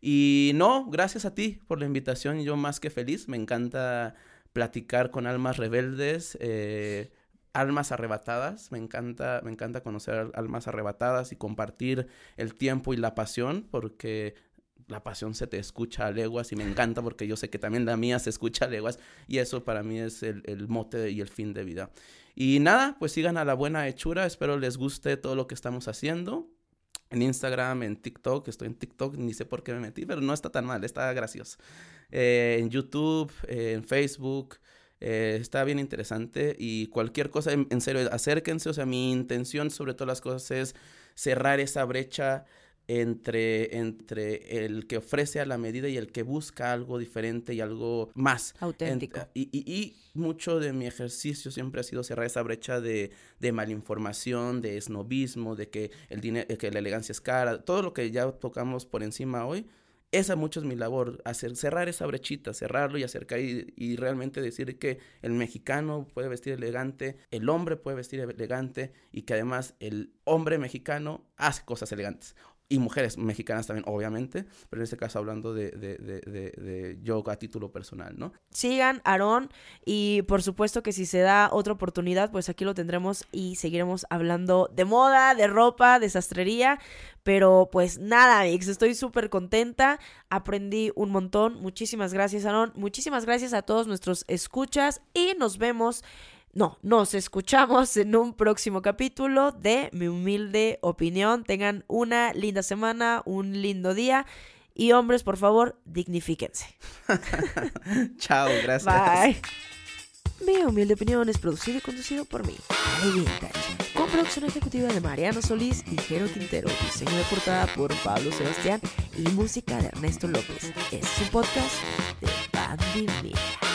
Y no, gracias a ti por la invitación, yo más que feliz, me encanta platicar con almas rebeldes, eh, almas arrebatadas, me encanta, me encanta conocer almas arrebatadas y compartir el tiempo y la pasión, porque la pasión se te escucha a leguas y me encanta porque yo sé que también la mía se escucha a leguas y eso para mí es el, el mote y el fin de vida. Y nada, pues sigan a la buena hechura. Espero les guste todo lo que estamos haciendo. En Instagram, en TikTok, estoy en TikTok, ni sé por qué me metí, pero no está tan mal, está gracioso. Eh, en YouTube, eh, en Facebook, eh, está bien interesante y cualquier cosa, en, en, serio, acérquense, o sea, mi intención sobre todas las cosas es cerrar esa brecha entre, entre el que ofrece a la medida y el que busca algo diferente y algo más. Auténtico. y, y, y, mucho de mi ejercicio siempre ha sido cerrar esa brecha de, de malinformación, de snobismo, de que, el dinero, que la elegancia es cara, todo lo que ya tocamos por encima hoy. Esa mucho es mi labor, hacer, cerrar esa brechita, cerrarlo y acercar y, y, realmente decir que el mexicano puede vestir elegante, el hombre puede vestir elegante y que además el hombre mexicano hace cosas elegantes y mujeres mexicanas también, obviamente, pero en este caso hablando de, de, de, de, yo a título personal, ¿no? Sigan Aarón y por supuesto que si se da otra oportunidad, pues aquí lo tendremos y seguiremos hablando de moda, de ropa, de sastrería, pero pues nada, Mix, estoy súper contenta, aprendí un montón, muchísimas gracias Aarón, muchísimas gracias a todos nuestros escuchas y nos vemos no, nos escuchamos en un próximo capítulo de Mi Humilde Opinión. Tengan una linda semana, un lindo día. Y hombres, por favor, dignifíquense. Chao, gracias. Bye. Mi Humilde Opinión es producido y conducido por mí, con producción ejecutiva de Mariano Solís y Jero Quintero, diseño de portada por Pablo Sebastián y música de Ernesto López. Este es un podcast de Bandy Media.